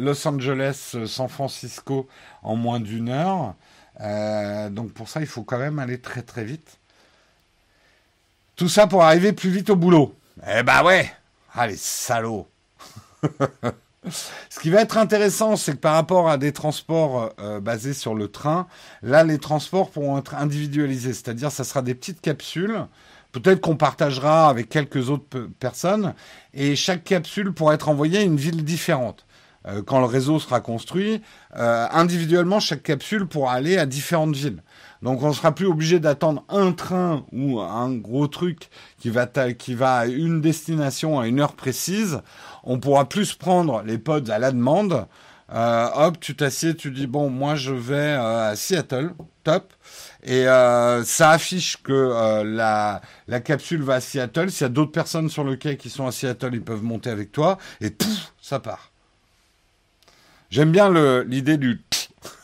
Los Angeles, San Francisco en moins d'une heure. donc pour ça, il faut quand même aller très très vite. Tout ça pour arriver plus vite au boulot. Eh bah ouais, allez salauds. Ce qui va être intéressant, c'est que par rapport à des transports euh, basés sur le train, là, les transports pourront être individualisés, c'est-à-dire ça sera des petites capsules. Peut-être qu'on partagera avec quelques autres personnes, et chaque capsule pourra être envoyée à une ville différente. Euh, quand le réseau sera construit, euh, individuellement, chaque capsule pourra aller à différentes villes. Donc on sera plus obligé d'attendre un train ou un gros truc qui va, à une destination à une heure précise. On pourra plus prendre les pods à la demande. Euh, hop, tu t'assieds, tu dis bon, moi je vais à Seattle, top. Et ça affiche que la, la capsule va à Seattle. S'il y a d'autres personnes sur le quai qui sont à Seattle, ils peuvent monter avec toi. Et pouf, ça part. J'aime bien l'idée du.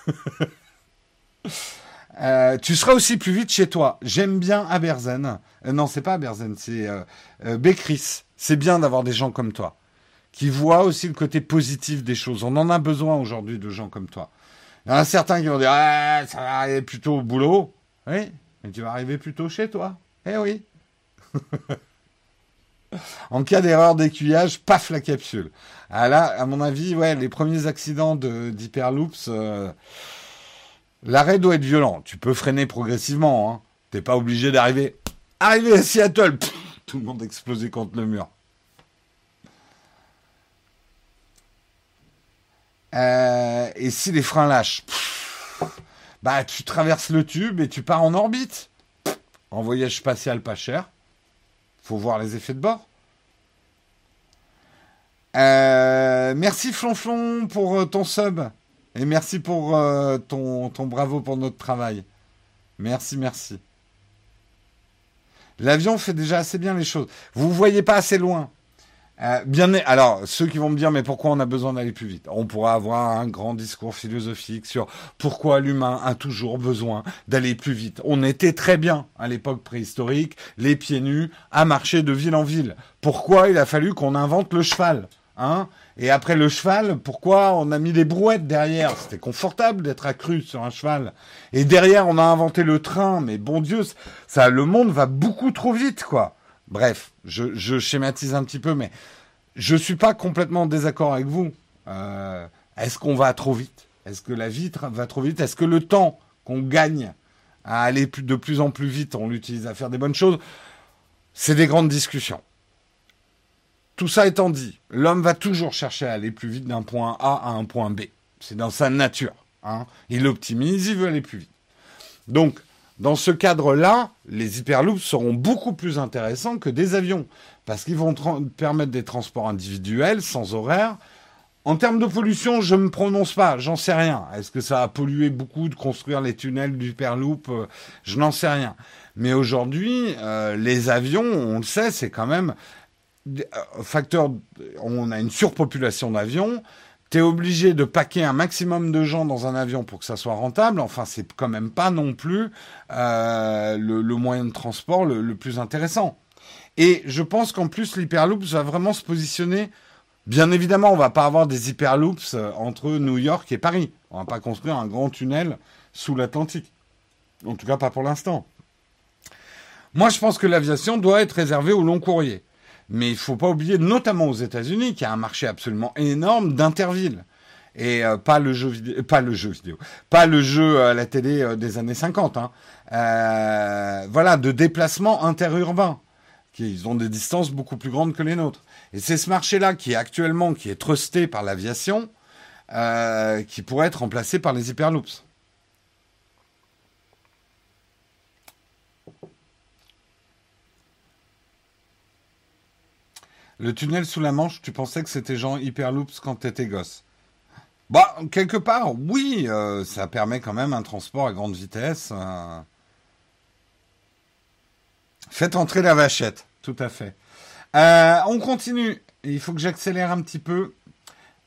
Euh, tu seras aussi plus vite chez toi. J'aime bien Aberzen. Euh, non, c'est pas Aberzen, c'est euh, euh Bécris. C'est bien d'avoir des gens comme toi qui voient aussi le côté positif des choses. On en a besoin aujourd'hui de gens comme toi. Il y en a certains qui vont dire ah, ça va arriver plutôt au boulot. Oui, mais tu vas arriver plutôt chez toi. Eh oui. en cas d'erreur d'écuyage, paf la capsule. Ah là, à mon avis, ouais, les premiers accidents d'hyperloops, euh, l'arrêt doit être violent. Tu peux freiner progressivement. Hein. T'es pas obligé d'arriver. Arriver à Seattle, tout le monde explosé contre le mur. Euh, et si les freins lâchent, bah tu traverses le tube et tu pars en orbite. En voyage spatial pas cher. Faut voir les effets de bord. Euh, merci Flonflon pour euh, ton sub. Et merci pour euh, ton, bravo pour notre travail. Merci, merci. L'avion fait déjà assez bien les choses. Vous ne voyez pas assez loin. Euh, bien, alors, ceux qui vont me dire, mais pourquoi on a besoin d'aller plus vite? On pourra avoir un grand discours philosophique sur pourquoi l'humain a toujours besoin d'aller plus vite. On était très bien à l'époque préhistorique, les pieds nus, à marcher de ville en ville. Pourquoi il a fallu qu'on invente le cheval hein? Et après le cheval, pourquoi on a mis des brouettes derrière? C'était confortable d'être accru sur un cheval. Et derrière, on a inventé le train. Mais bon Dieu, ça, le monde va beaucoup trop vite, quoi. Bref, je, schématise un petit peu, mais je suis pas complètement en désaccord avec vous. Euh, est-ce qu'on va trop vite? Est-ce que la vie va trop vite? Est-ce que le temps qu'on gagne à aller de plus en plus vite, on l'utilise à faire des bonnes choses? C'est des grandes discussions. Tout ça étant dit, l'homme va toujours chercher à aller plus vite d'un point A à un point B. C'est dans sa nature. Hein. Il optimise, il veut aller plus vite. Donc, dans ce cadre-là, les hyperloops seront beaucoup plus intéressants que des avions, parce qu'ils vont permettre des transports individuels, sans horaire. En termes de pollution, je ne me prononce pas, j'en sais rien. Est-ce que ça a pollué beaucoup de construire les tunnels d'hyperloop euh, Je n'en sais rien. Mais aujourd'hui, euh, les avions, on le sait, c'est quand même facteur. On a une surpopulation d'avions tu es obligé de paquer un maximum de gens dans un avion pour que ça soit rentable. Enfin, c'est quand même pas non plus euh, le, moyen de transport le, plus intéressant. Et je pense qu'en plus, l'hyperloop va vraiment se positionner. Bien évidemment, on va pas avoir des hyperloops euh, entre New York et Paris. On va pas construire un grand tunnel sous l'Atlantique. En tout cas, pas pour l'instant. Moi, je pense que l'aviation doit être réservée au long courrier. Mais il faut pas oublier, notamment aux États-Unis, qu'il y a un marché absolument énorme d'intervilles et euh, pas le jeu vidéo, pas le jeu vidéo, pas le jeu à la télé euh, des années 50. Hein. Euh, voilà, de déplacements interurbains, qui ont des distances beaucoup plus grandes que les nôtres. Et c'est ce marché-là qui est actuellement qui est trusté par l'aviation, qui pourrait être remplacé par les hyperloops. Le tunnel sous la Manche, tu pensais que c'était genre Hyperloops quand t'étais gosse Bah, quelque part, oui, euh, ça permet quand même un transport à grande vitesse. Euh. Faites entrer la vachette, tout à fait. Euh, on continue. Il faut que j'accélère un petit peu.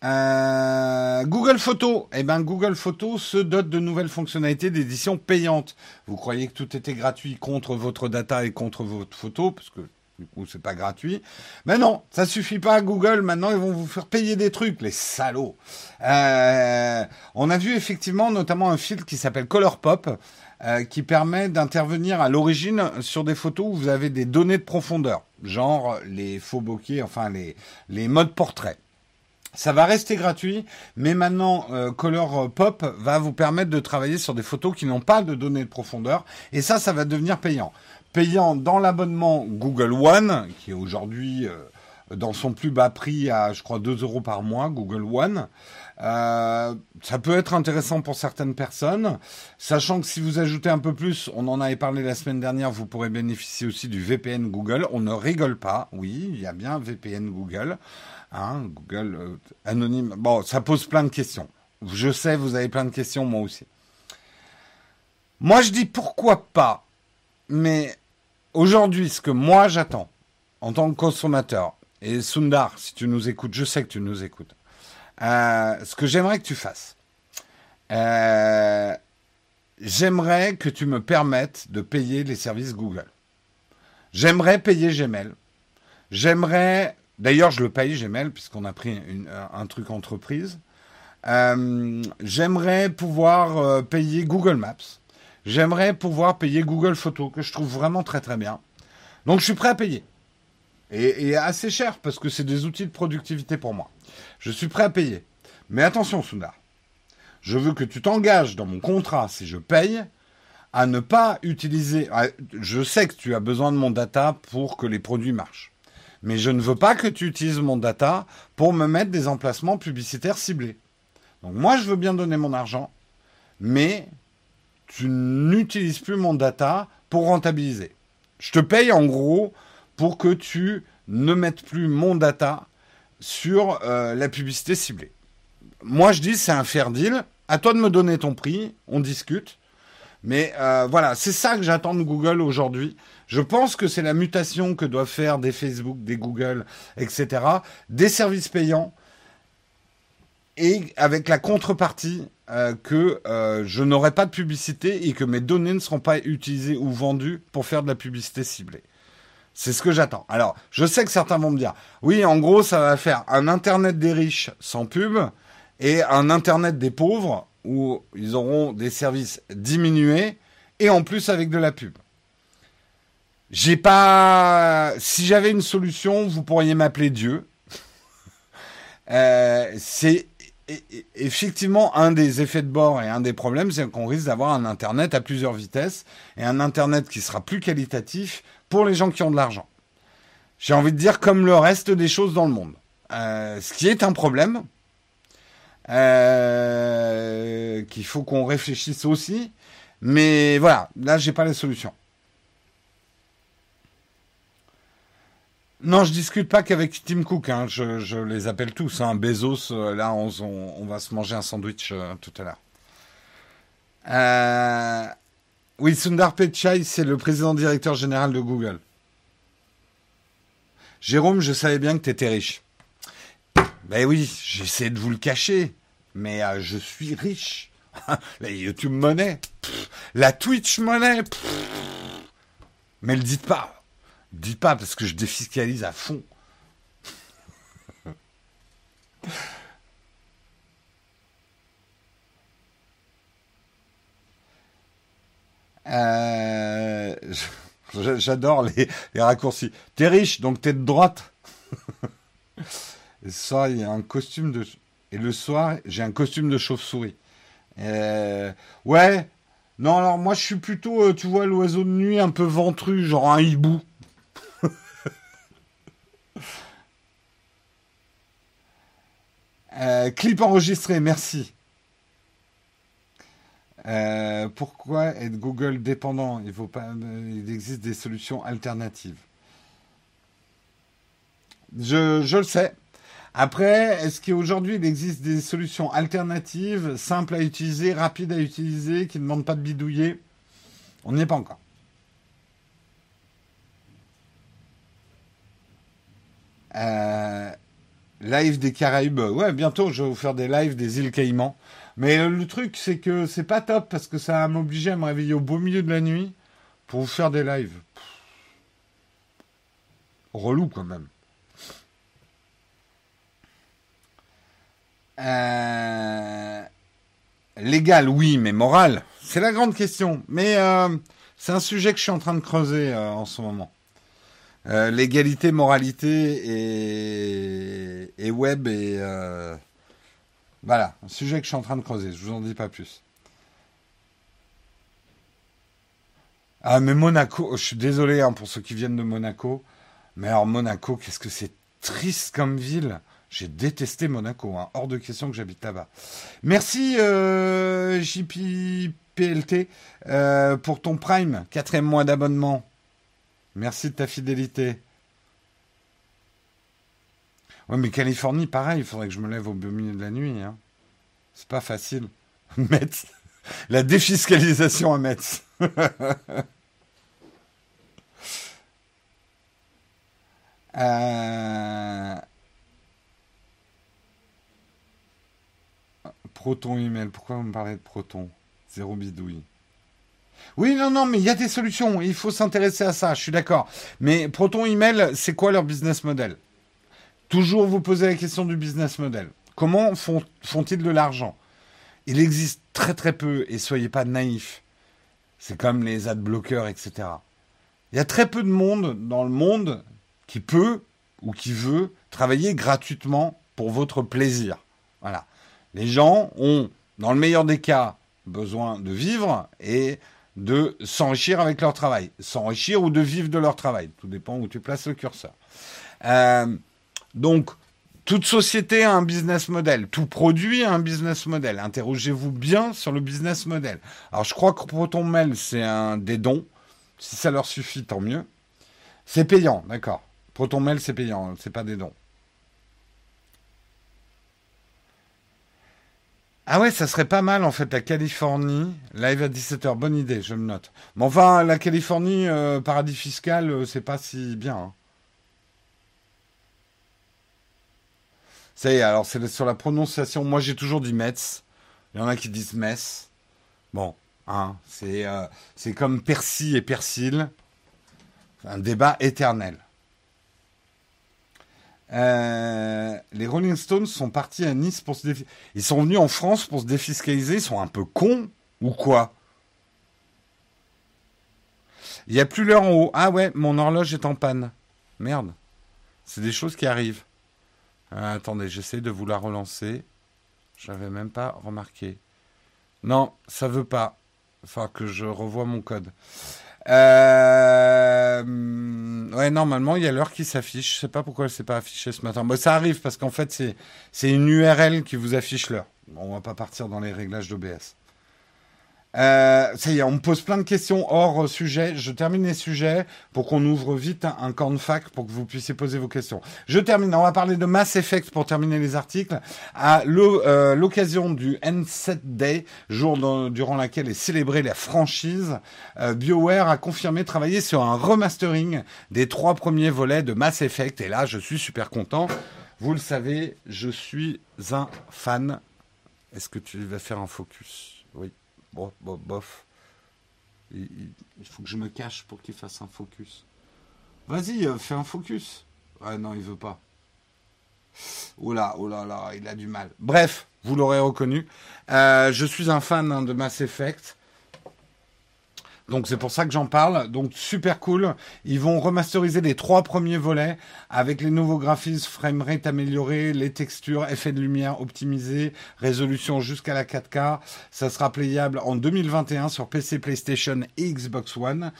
Google Photos. Eh ben, Google Photos se dote de nouvelles fonctionnalités d'édition payante. Vous croyez que tout était gratuit contre votre data et contre votre photo, parce du coup, c'est pas gratuit. Mais non, ça suffit pas à Google. Maintenant, ils vont vous faire payer des trucs, les salauds. Euh, on a vu effectivement notamment un filtre qui s'appelle ColorPop, euh, qui permet d'intervenir à l'origine sur des photos où vous avez des données de profondeur, genre les faux bokeh, enfin les, les modes portraits. Ça va rester gratuit, mais maintenant euh, Color Pop va vous permettre de travailler sur des photos qui n'ont pas de données de profondeur, et ça, ça va devenir payant. Payant dans l'abonnement Google One, qui est aujourd'hui euh, dans son plus bas prix à, je crois, 2 euros par mois, Google One. Euh, ça peut être intéressant pour certaines personnes, sachant que si vous ajoutez un peu plus, on en avait parlé la semaine dernière, vous pourrez bénéficier aussi du VPN Google. On ne rigole pas, oui, il y a bien VPN Google. Hein, Google euh, anonyme. Bon, ça pose plein de questions. Je sais, vous avez plein de questions, moi aussi. Moi, je dis pourquoi pas, mais aujourd'hui, ce que moi j'attends en tant que consommateur, et Sundar, si tu nous écoutes, je sais que tu nous écoutes, euh, ce que j'aimerais que tu fasses, euh, j'aimerais que tu me permettes de payer les services Google. J'aimerais payer Gmail. J'aimerais D'ailleurs, je le paye Gmail puisqu'on a pris un truc entreprise. Euh, j'aimerais pouvoir payer Google Maps. J'aimerais pouvoir payer Google Photos, que je trouve vraiment très très bien. Donc je suis prêt à payer. Et, assez cher, parce que c'est des outils de productivité pour moi. Je suis prêt à payer. Mais attention, Sundar. Je veux que tu t'engages dans mon contrat, si je paye, à ne pas utiliser... Je sais que tu as besoin de mon data pour que les produits marchent mais je ne veux pas que tu utilises mon data pour me mettre des emplacements publicitaires ciblés. Donc moi, je veux bien donner mon argent, mais tu n'utilises plus mon data pour rentabiliser. Je te paye en gros pour que tu ne mettes plus mon data sur euh, la publicité ciblée. Moi, je dis c'est un fair deal. À toi de me donner ton prix, on discute. Mais euh, voilà, c'est ça que j'attends de Google aujourd'hui. Je pense que c'est la mutation que doivent faire des Facebook, des Google, etc. Des services payants et avec la contrepartie euh, que euh, je n'aurai pas de publicité et que mes données ne seront pas utilisées ou vendues pour faire de la publicité ciblée. C'est ce que j'attends. Alors, je sais que certains vont me dire, oui, en gros, ça va faire un Internet des riches sans pub et un Internet des pauvres où ils auront des services diminués et en plus avec de la pub. J'ai pas. Si j'avais une solution, vous pourriez m'appeler Dieu. Euh, c'est effectivement un des effets de bord et un des problèmes, c'est qu'on risque d'avoir un Internet à plusieurs vitesses et un Internet qui sera plus qualitatif pour les gens qui ont de l'argent. J'ai envie de dire comme le reste des choses dans le monde. Euh, ce qui est un problème, euh, qu'il faut qu'on réfléchisse aussi. Mais voilà, là, j'ai pas la solution. Non, je discute pas qu'avec Tim Cook. Hein. Je, les appelle tous. Hein. Bezos, euh, là, on, va se manger un sandwich euh, tout à l'heure. oui, Sundar Pichai, c'est le président directeur général de Google. Jérôme, je savais bien que tu étais riche. Ben oui, j'essaie de vous le cacher, mais euh, je suis riche. la YouTube monnaie, la Twitch monnaie. Mais le dites pas. Dites pas parce que je défiscalise à fond. Euh, j'adore les, les raccourcis. T'es riche, donc t'es de droite. ça, il y a un costume de. Et le soir, j'ai un costume de chauve-souris. Euh, ouais. Non, alors moi, je suis plutôt, euh, tu vois, l'oiseau de nuit un peu ventru, genre un hibou. Euh, clip enregistré, merci. pourquoi être Google dépendant? Il faut pas. Il existe des solutions alternatives. Je, je le sais. Après, est-ce qu'aujourd'hui il existe des solutions alternatives, simples à utiliser, rapides à utiliser, qui ne demandent pas de bidouiller? On n'y est pas encore. Euh, live des Caraïbes. Ouais, bientôt je vais vous faire des lives des îles Caïmans. Mais le truc, c'est que c'est pas top parce que ça va m'obliger à me réveiller au beau milieu de la nuit pour vous faire des lives. Relou quand même. Euh, légal, oui, mais moral, c'est la grande question. Mais euh, c'est un sujet que je suis en train de creuser euh, en ce moment. L'égalité, moralité et, web et euh, voilà, un sujet que je suis en train de creuser. Je vous en dis pas plus. Ah mais Monaco, je suis désolé hein, pour ceux qui viennent de Monaco, mais alors Monaco, qu'est-ce que c'est triste comme ville. J'ai détesté Monaco, hein. hors de question que j'habite là-bas. Merci euh, JPPLT euh, pour ton Prime, quatrième mois d'abonnement. Merci de ta fidélité. Ouais, mais Californie, pareil, il faudrait que je me lève au milieu de la nuit. Hein. C'est pas facile. Metz. La défiscalisation à Metz. euh... Proton email. Pourquoi vous me parlez de Proton? Zéro bidouille. Oui, non, non, mais il y a des solutions. Il faut s'intéresser à ça. Je suis d'accord. Mais Proton email, c'est quoi leur business model? Toujours vous poser la question du business model. Comment font, font-ils de l'argent? Il existe très très peu, et soyez pas naïfs. C'est comme les ad bloqueurs, etc. Il y a très peu de monde dans le monde qui peut ou qui veut travailler gratuitement pour votre plaisir. Voilà. Les gens ont, dans le meilleur des cas, besoin de vivre et de s'enrichir avec leur travail. S'enrichir ou de vivre de leur travail. Tout dépend où tu places le curseur. Euh, donc, toute société a un business model. Tout produit a un business model. Interrogez-vous bien sur le business model. Alors, je crois que Proton Mail, c'est un des dons. Si ça leur suffit, tant mieux. C'est payant, d'accord. Proton Mail, c'est payant, c'est pas des dons. Ah ouais, ça serait pas mal en fait la Californie, live à 17h, bonne idée, je me note. Mais enfin, la Californie, euh, paradis fiscal, euh, c'est pas si bien. Hein. Ça y est, alors c'est sur la prononciation, moi j'ai toujours dit Metz, il y en a qui disent Metz. Bon, hein, c'est euh, comme Percy et Persil, un débat éternel. Euh, les Rolling Stones sont partis à Nice pour se défiscaliser. Ils sont venus en France pour se défiscaliser. Ils sont un peu cons ou quoi? Il n'y a plus l'heure en haut. Ah ouais, mon horloge est en panne. Merde. C'est des choses qui arrivent. Euh, attendez, j'essaie de vous la relancer. Je n'avais même pas remarqué. Non, ça veut pas. Enfin, que je revoie mon code. Euh, ouais, normalement, il y a l'heure qui s'affiche. Je sais pas pourquoi elle s'est pas affichée ce matin. Bon, ça arrive parce qu'en fait, c'est, une URL qui vous affiche l'heure. On va pas partir dans les réglages d'OBS. Euh, ça y est, on me pose plein de questions hors sujet. Je termine les sujets pour qu'on ouvre vite un, fac pour que vous puissiez poser vos questions. Je termine. On va parler de Mass Effect pour terminer les articles. À euh, l'occasion du N7 Day, jour durant lequel est célébrée la franchise, euh, BioWare a confirmé travailler sur un remastering des trois premiers volets de Mass Effect. Et là, je suis super content. Vous le savez, je suis un fan. Est-ce que tu vas faire un focus? Oui. Bon, bof. Il, faut que je me cache pour qu'il fasse un focus. Vas-y, euh, fais un focus. Ah non, il veut pas. Oh là, oh là là, il a du mal. Bref, vous l'aurez reconnu. Euh, je suis un fan hein, de Mass Effect. Donc c'est pour ça que j'en parle. Donc super cool. Ils vont remasteriser les trois premiers volets avec les nouveaux graphismes, framerate amélioré, les textures, effets de lumière optimisés, résolution jusqu'à la 4K. Ça sera playable en 2021 sur PC, PlayStation et Xbox One.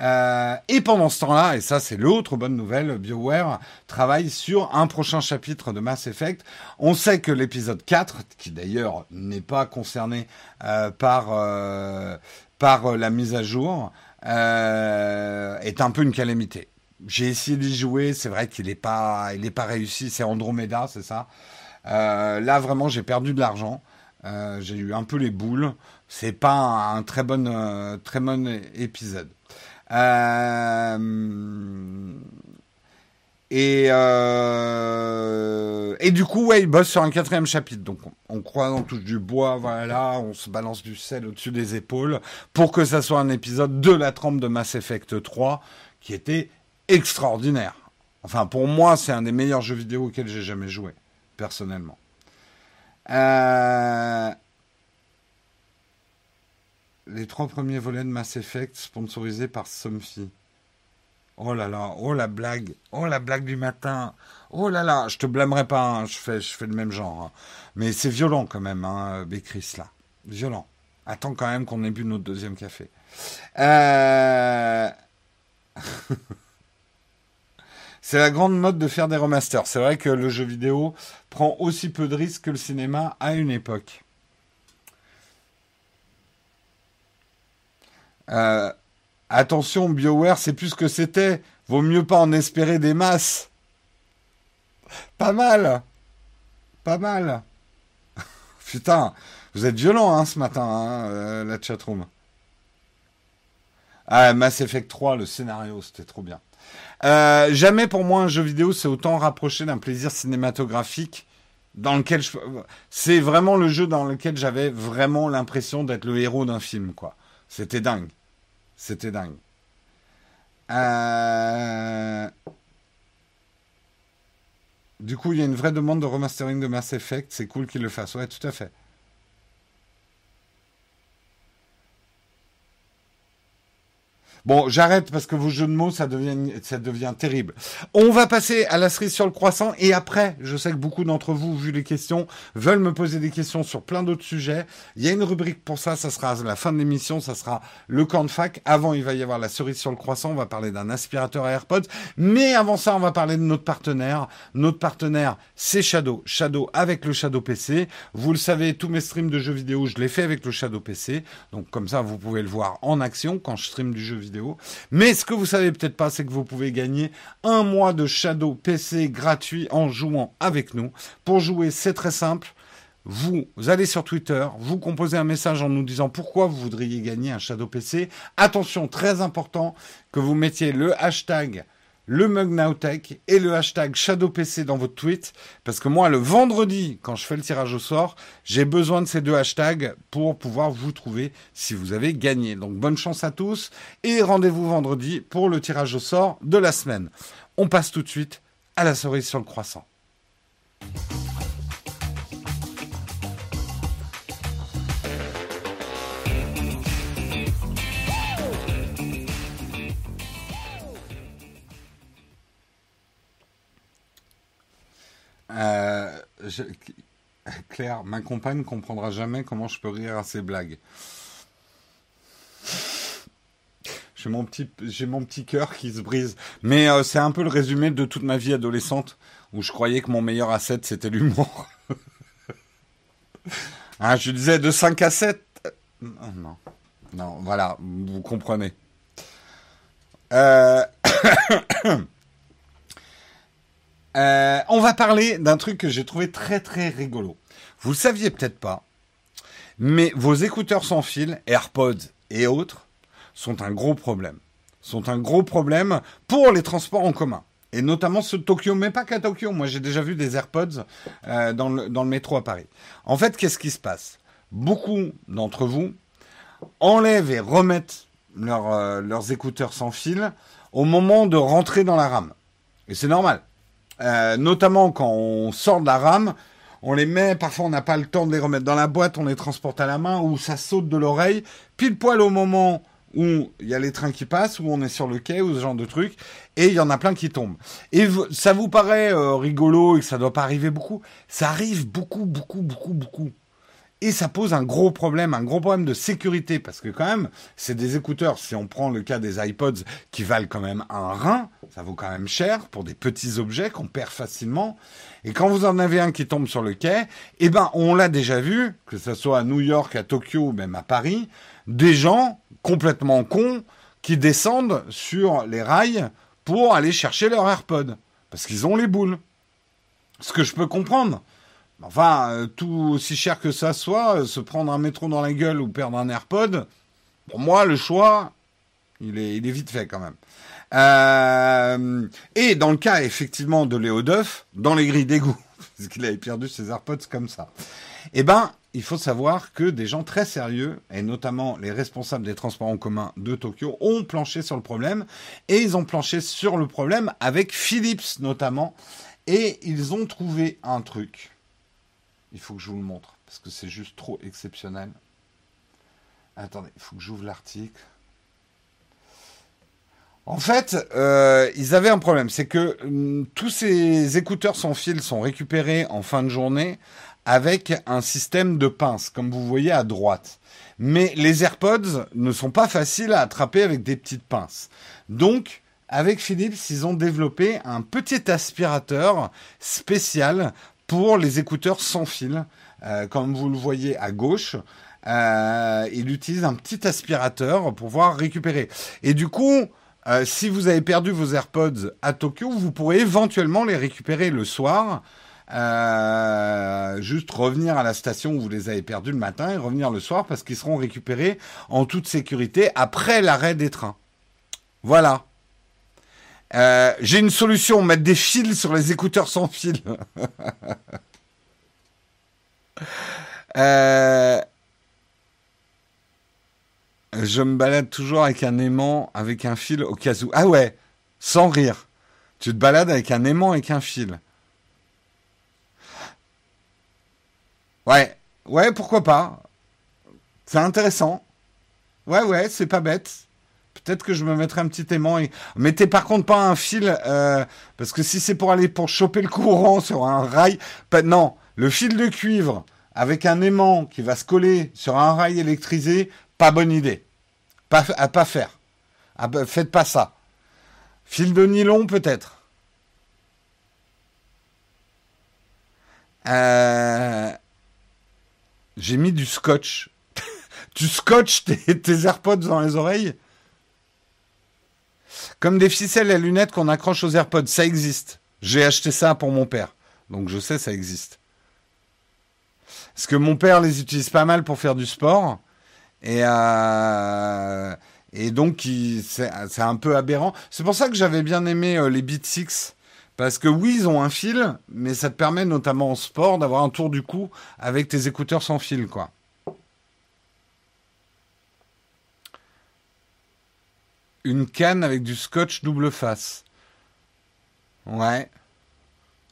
Euh, et pendant ce temps-là, et ça c'est l'autre bonne nouvelle, BioWare travaille sur un prochain chapitre de Mass Effect. On sait que l'épisode 4, qui d'ailleurs n'est pas concerné euh, par euh, par euh, la mise à jour euh, est un peu une calamité. J'ai essayé d'y jouer, c'est vrai qu'il n'est pas, il est pas réussi. C'est Andromeda, c'est ça. Euh, là vraiment, j'ai perdu de l'argent. j'ai eu un peu les boules. C'est pas un, très bon, très bon épisode. Et, euh, et du coup, il bosse sur un quatrième chapitre. Donc, on, croit dans touche du bois, voilà, on se balance du sel au-dessus des épaules pour que ça soit un épisode de la trempe de Mass Effect 3 qui était extraordinaire. Enfin, pour moi, c'est un des meilleurs jeux vidéo auxquels j'ai jamais joué, personnellement. Euh, les trois premiers volets de Mass Effect sponsorisés par Somfy. Oh là là, oh la blague, oh la blague du matin. Oh là là, je te blâmerai pas, hein, je, fais, je fais le même genre. Hein. Mais c'est violent quand même, hein, Bécris, là. Violent. Attends quand même qu'on ait bu notre deuxième café. Euh... c'est la grande mode de faire des remasters. C'est vrai que le jeu vidéo prend aussi peu de risques que le cinéma à une époque. Euh, attention, BioWare, c'est plus ce que c'était. Vaut mieux pas en espérer des masses. Pas mal. Pas mal. Putain, vous êtes violent hein, ce matin, hein, euh, la chatroom. Ah, Mass Effect 3, le scénario, c'était trop bien. Euh, jamais pour moi un jeu vidéo s'est autant rapproché d'un plaisir cinématographique dans lequel c'est vraiment le jeu dans lequel j'avais vraiment l'impression d'être le héros d'un film, quoi. C'était dingue. C'était dingue. Euh, du coup, il y a une vraie demande de remastering de Mass Effect. C'est cool qu'il le fasse. Ouais, tout à fait. Bon, j'arrête parce que vos jeux de mots, ça devient, ça devient terrible. On va passer à la cerise sur le croissant et après, je sais que beaucoup d'entre vous, vu les questions, veulent me poser des questions sur plein d'autres sujets. Il y a une rubrique pour ça, ça sera la fin de l'émission, ça sera le camp de fac. Avant, il va y avoir la cerise sur le croissant, on va parler d'un aspirateur à AirPods. Mais avant ça, on va parler de notre partenaire. Notre partenaire, c'est Shadow. Shadow avec le Shadow PC. Vous le savez, tous mes streams de jeux vidéo, je les fais avec le Shadow PC. Donc comme ça, vous pouvez le voir en action quand je stream du jeu vidéo mais ce que vous savez peut-être pas, c'est que vous pouvez gagner un mois de Shadow PC gratuit en jouant avec nous. Pour jouer, c'est très simple. Vous, allez sur Twitter, vous composez un message en nous disant pourquoi vous voudriez gagner un Shadow PC. Attention, très important, que vous mettiez le hashtag le mug et le hashtag ShadowPC dans votre tweet. Parce que moi, le vendredi, quand je fais le tirage au sort, j'ai besoin de ces deux hashtags pour pouvoir vous trouver si vous avez gagné. Donc bonne chance à tous et rendez-vous vendredi pour le tirage au sort de la semaine. On passe tout de suite à la cerise sur le croissant. Euh, Claire, ma compagne comprendra jamais comment je peux rire à ces blagues. J'ai mon petit, cœur qui se brise. Mais euh, c'est un peu le résumé de toute ma vie adolescente où je croyais que mon meilleur asset c'était l'humour. Hein, je disais de 5 à 7. non, non, voilà, vous comprenez. Euh... Euh, on va parler d'un truc que j'ai trouvé très très rigolo. Vous le saviez peut-être pas, mais vos écouteurs sans fil, AirPods et autres, sont un gros problème. Sont un gros problème pour les transports en commun. Et notamment ceux de Tokyo, mais pas qu'à Tokyo. Moi, j'ai déjà vu des AirPods euh, dans, le, métro à Paris. En fait, qu'est-ce qui se passe? Beaucoup d'entre vous enlèvent et remettent euh, leurs écouteurs sans fil au moment de rentrer dans la rame. Et c'est normal. Euh, notamment quand on sort de la rame, on les met, parfois on n'a pas le temps de les remettre dans la boîte, on les transporte à la main, ou ça saute de l'oreille, pile poil au moment où il y a les trains qui passent, où on est sur le quai, ou ce genre de truc, et il y en a plein qui tombent. Et ça vous paraît euh, rigolo et que ça doit pas arriver beaucoup, ça arrive beaucoup, beaucoup, beaucoup, beaucoup. Et ça pose un gros problème, un gros problème de sécurité, parce que quand même, c'est des écouteurs, si on prend le cas des iPods, qui valent quand même un rein, ça vaut quand même cher pour des petits objets qu'on perd facilement. Et quand vous en avez un qui tombe sur le quai, eh ben, on l'a déjà vu, que ce soit à New York, à Tokyo ou même à Paris, des gens complètement cons qui descendent sur les rails pour aller chercher leur AirPod. Parce qu'ils ont les boules. Ce que je peux comprendre. Enfin, euh, tout aussi cher que ça soit, euh, se prendre un métro dans la gueule ou perdre un AirPod, pour moi, le choix, il est, vite fait quand même. Euh, et dans le cas effectivement de Léo Duff, dans les grilles d'égout, parce qu'il avait perdu ses AirPods comme ça, eh ben, il faut savoir que des gens très sérieux, et notamment les responsables des transports en commun de Tokyo, ont planché sur le problème, et ils ont planché sur le problème avec Philips notamment, et ils ont trouvé un truc il faut que je vous le montre, parce que c'est juste trop exceptionnel. Attendez, il faut que j'ouvre l'article. En fait, euh, ils avaient un problème, c'est que hum, tous ces écouteurs sans fil sont récupérés en fin de journée avec un système de pince, comme vous voyez à droite. Mais les AirPods ne sont pas faciles à attraper avec des petites pinces. Donc, avec Philips, ils ont développé un petit aspirateur spécial pour les écouteurs sans fil. Euh, comme vous le voyez à gauche, euh, il utilise un petit aspirateur pour pouvoir récupérer. Et du coup, euh, si vous avez perdu vos AirPods à Tokyo, vous pourrez éventuellement les récupérer le soir. Juste revenir à la station où vous les avez perdus le matin et revenir le soir parce qu'ils seront récupérés en toute sécurité après l'arrêt des trains. Voilà. Euh, J'ai une solution, mettre des fils sur les écouteurs sans fil. euh, je me balade toujours avec un aimant, avec un fil au cas où. Ah ouais, sans rire. Tu te balades avec un aimant, avec un fil. Ouais, ouais, pourquoi pas. C'est intéressant. Ouais, ouais, c'est pas bête. Peut-être que je me mettrai un petit aimant. Et... Mettez par contre pas un fil, euh, parce que si c'est pour aller pour choper le courant sur un rail, non, le fil de cuivre avec un aimant qui va se coller sur un rail électrisé, pas bonne idée. Pas, à pas faire. faites pas ça. Fil de nylon, peut-être. Euh, j'ai mis du scotch. tu scotches tes, AirPods dans les oreilles? Comme des ficelles à lunettes qu'on accroche aux AirPods, ça existe. J'ai acheté ça pour mon père. Donc je sais, ça existe. Parce que mon père les utilise pas mal pour faire du sport. Et, euh, donc, c'est un peu aberrant. C'est pour ça que j'avais bien aimé euh, les Beat 6. Parce que oui, ils ont un fil, mais ça te permet notamment en sport d'avoir un tour du cou avec tes écouteurs sans fil, quoi. Une canne avec du scotch double face. Ouais.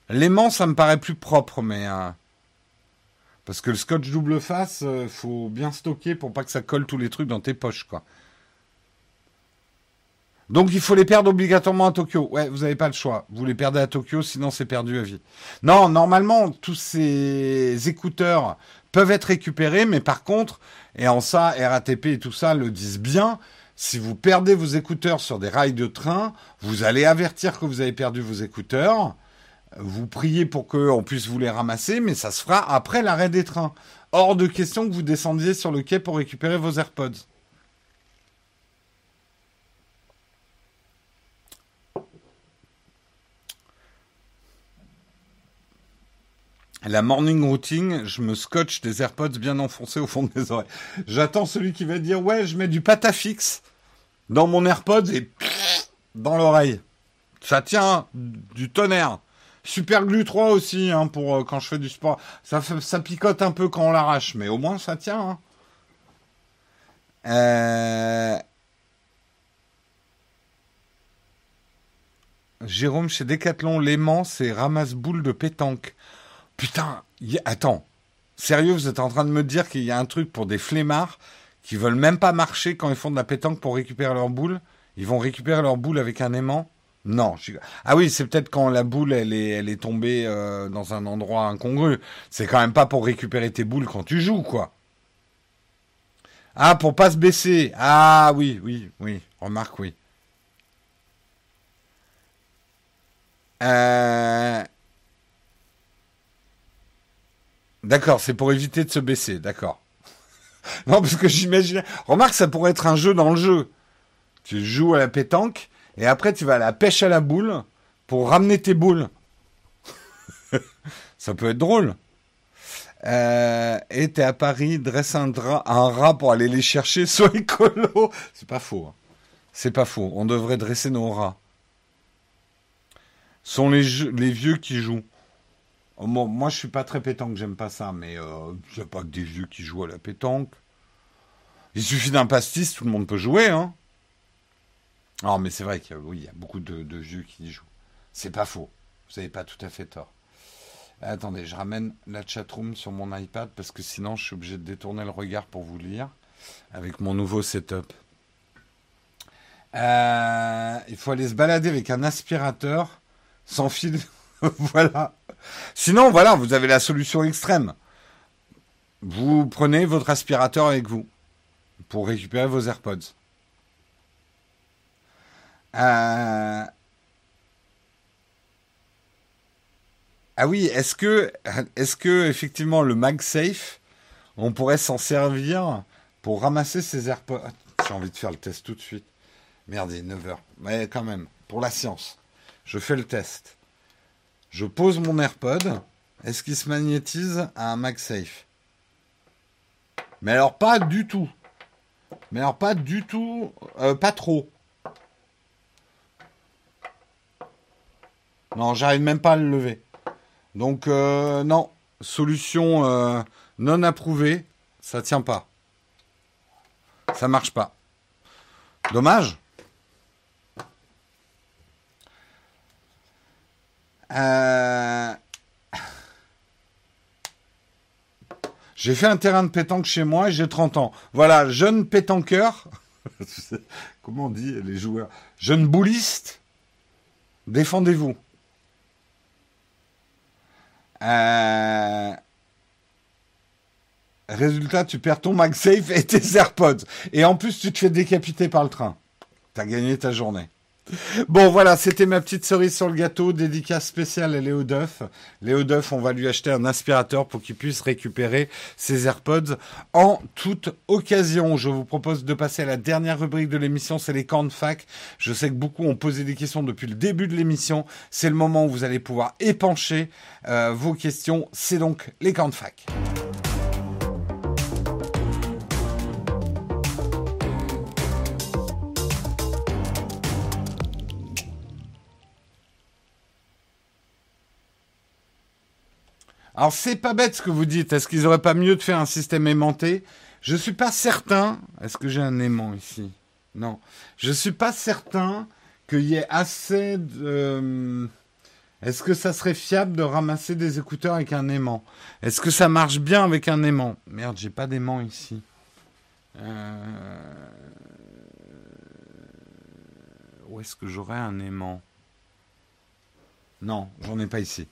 L'aimant, ça me paraît plus propre, mais... Euh, parce que le scotch double face, euh, faut bien stocker pour pas que ça colle tous les trucs dans tes poches, quoi. Donc il faut les perdre obligatoirement à Tokyo. Ouais, vous n'avez pas le choix. Vous les perdez à Tokyo, sinon c'est perdu à vie. Non, normalement, tous ces écouteurs peuvent être récupérés, mais par contre, et en ça, RATP et tout ça le disent bien, si vous perdez vos écouteurs sur des rails de train, vous allez avertir que vous avez perdu vos écouteurs vous priez pour qu'on puisse vous les ramasser, mais ça se fera après l'arrêt des trains. Hors de question que vous descendiez sur le quai pour récupérer vos AirPods. La morning routine, je me scotche des AirPods bien enfoncés au fond des oreilles. J'attends celui qui va dire ouais, je mets du patafix dans mon AirPods et dans l'oreille. Ça tient du tonnerre. Super Glue 3 aussi, hein, pour euh, quand je fais du sport. Ça, ça picote un peu quand on l'arrache, mais au moins ça tient. Hein. Euh, Jérôme chez Decathlon, l'aimant, c'est ramasse-boule de pétanque. Putain, attends. Sérieux, vous êtes en train de me dire qu'il y a un truc pour des flemmards? Qui veulent même pas marcher quand ils font de la pétanque pour récupérer leur boule Ils vont récupérer leur boule avec un aimant? Non. Ah oui, c'est peut-être quand la boule elle est, tombée euh, dans un endroit incongru. C'est quand même pas pour récupérer tes boules quand tu joues, quoi. Ah, pour pas se baisser. Ah oui, oui, oui. Remarque, oui. Euh... D'accord, c'est pour éviter de se baisser, d'accord. non, parce que j'imaginais. Remarque, ça pourrait être un jeu dans le jeu. Tu joues à la pétanque et après, tu vas à la pêche à la boule pour ramener tes boules. Ça peut être drôle. Euh, et t'es à Paris, dresse un, rat pour aller les chercher, sois écolo. C'est pas faux. Hein. C'est pas faux. On devrait dresser nos rats. Sont les vieux qui jouent. Oh, moi, je suis pas très pétanque, j'aime pas ça, mais euh, a pas que des vieux qui jouent à la pétanque. Il suffit d'un pastis, tout le monde peut jouer, hein. Non, mais c'est vrai qu'il y a beaucoup de, vieux qui y jouent. C'est pas faux. Vous n'avez pas tout à fait tort. Attendez, je ramène la chatroom sur mon iPad parce que sinon je suis obligé de détourner le regard pour vous lire avec mon nouveau setup. Euh, il faut aller se balader avec un aspirateur sans fil. voilà. Sinon, voilà, vous avez la solution extrême. Vous prenez votre aspirateur avec vous pour récupérer vos AirPods. Euh, ah oui, est-ce que, est-ce que effectivement le MagSafe, on pourrait s'en servir pour ramasser ses AirPods? J'ai envie de faire le test tout de suite. Merde, il est 9h. Mais quand même, pour la science, je fais le test. Je pose mon AirPod. Est-ce qu'il se magnétise à un MagSafe? Mais alors pas du tout. Mais alors pas du tout, euh, pas trop. Non, j'arrive même pas à le lever. Donc euh, non, solution euh, non approuvée, ça tient pas. Ça marche pas. Dommage. Euh... J'ai fait un terrain de pétanque chez moi et j'ai 30 ans. Voilà, jeune pétanqueur. Comment on dit les joueurs Jeune bouliste. Défendez-vous. Euh... Résultat, tu perds ton MagSafe et tes AirPods. Et en plus, tu te fais décapiter par le train. T'as gagné ta journée. Bon voilà, c'était ma petite cerise sur le gâteau, dédicace spéciale à Léo Duff. Léo Duff, on va lui acheter un aspirateur pour qu'il puisse récupérer ses AirPods en toute occasion. Je vous propose de passer à la dernière rubrique de l'émission, c'est les camps de fac. Je sais que beaucoup ont posé des questions depuis le début de l'émission. C'est le moment où vous allez pouvoir épancher euh, vos questions. C'est donc les camps de fac. Alors c'est pas bête ce que vous dites. Est-ce qu'ils auraient pas mieux de faire un système aimanté? Je suis pas certain. Est-ce que j'ai un aimant ici? Non. Je suis pas certain qu'il y ait assez de. Euh, est-ce que ça serait fiable de ramasser des écouteurs avec un aimant? Est-ce que ça marche bien avec un aimant? Merde, j'ai pas d'aimant ici. Euh, où est-ce que j'aurais un aimant? Non, j'en ai pas ici.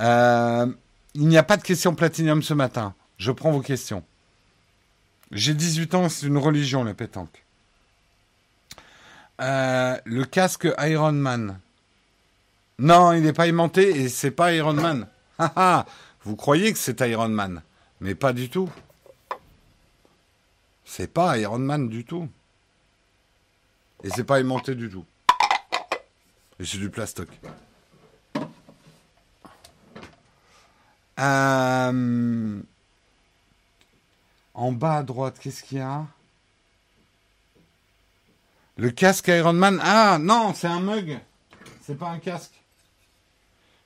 Euh, il n'y a pas de questions platinium ce matin. Je prends vos questions. J'ai 18 ans, c'est une religion, la pétanque. Euh, le casque Iron Man. Non, il n'est pas aimanté et c'est pas Iron Man. Vous croyez que c'est Iron Man, mais pas du tout. C'est pas Iron Man du tout. Et c'est pas aimanté du tout. Et c'est du plastoc. Euh, en bas à droite, qu'est-ce qu'il y a? Le casque Iron Man. Ah non, c'est un mug. C'est pas un casque.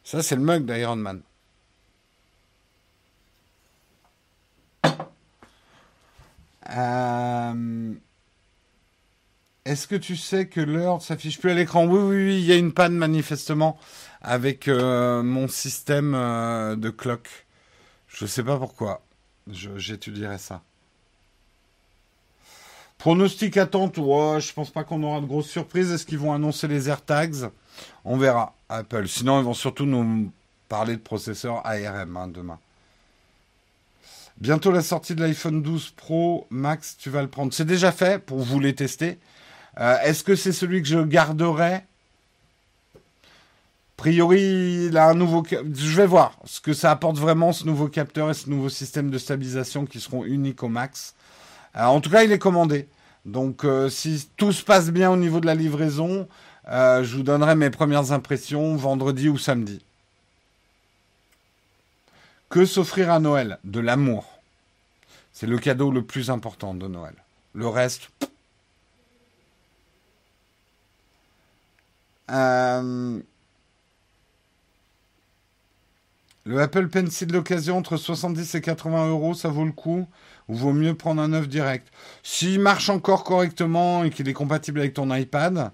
Ça, c'est le mug d'Iron Man. Euh, est-ce que tu sais que l'heure s'affiche plus à l'écran? Oui, oui, oui, il y a une panne manifestement avec euh, mon système euh, de clock. Je ne sais pas pourquoi. J'étudierai ça. Pronostic attente, ouais, je pense pas qu'on aura de grosses surprises. Est-ce qu'ils vont annoncer les AirTags? On verra, Apple. Sinon, ils vont surtout nous parler de processeurs ARM hein, demain. Bientôt la sortie de l'iPhone 12 Pro Max, tu vas le prendre. C'est déjà fait pour vous les tester. Euh, est-ce que c'est celui que je garderai? Priori, il a un nouveau. Je vais voir ce que ça apporte vraiment, ce nouveau capteur et ce nouveau système de stabilisation qui seront uniques au max. Euh, en tout cas, il est commandé. Donc, euh, si tout se passe bien au niveau de la livraison, je vous donnerai mes premières impressions vendredi ou samedi. Que s'offrir à Noël De l'amour. C'est le cadeau le plus important de Noël. Le reste, Euh, le Apple Pencil d'occasion entre 70 et 80 euros, ça vaut le coup Ou vaut mieux prendre un neuf direct S'il marche encore correctement et qu'il est compatible avec ton iPad,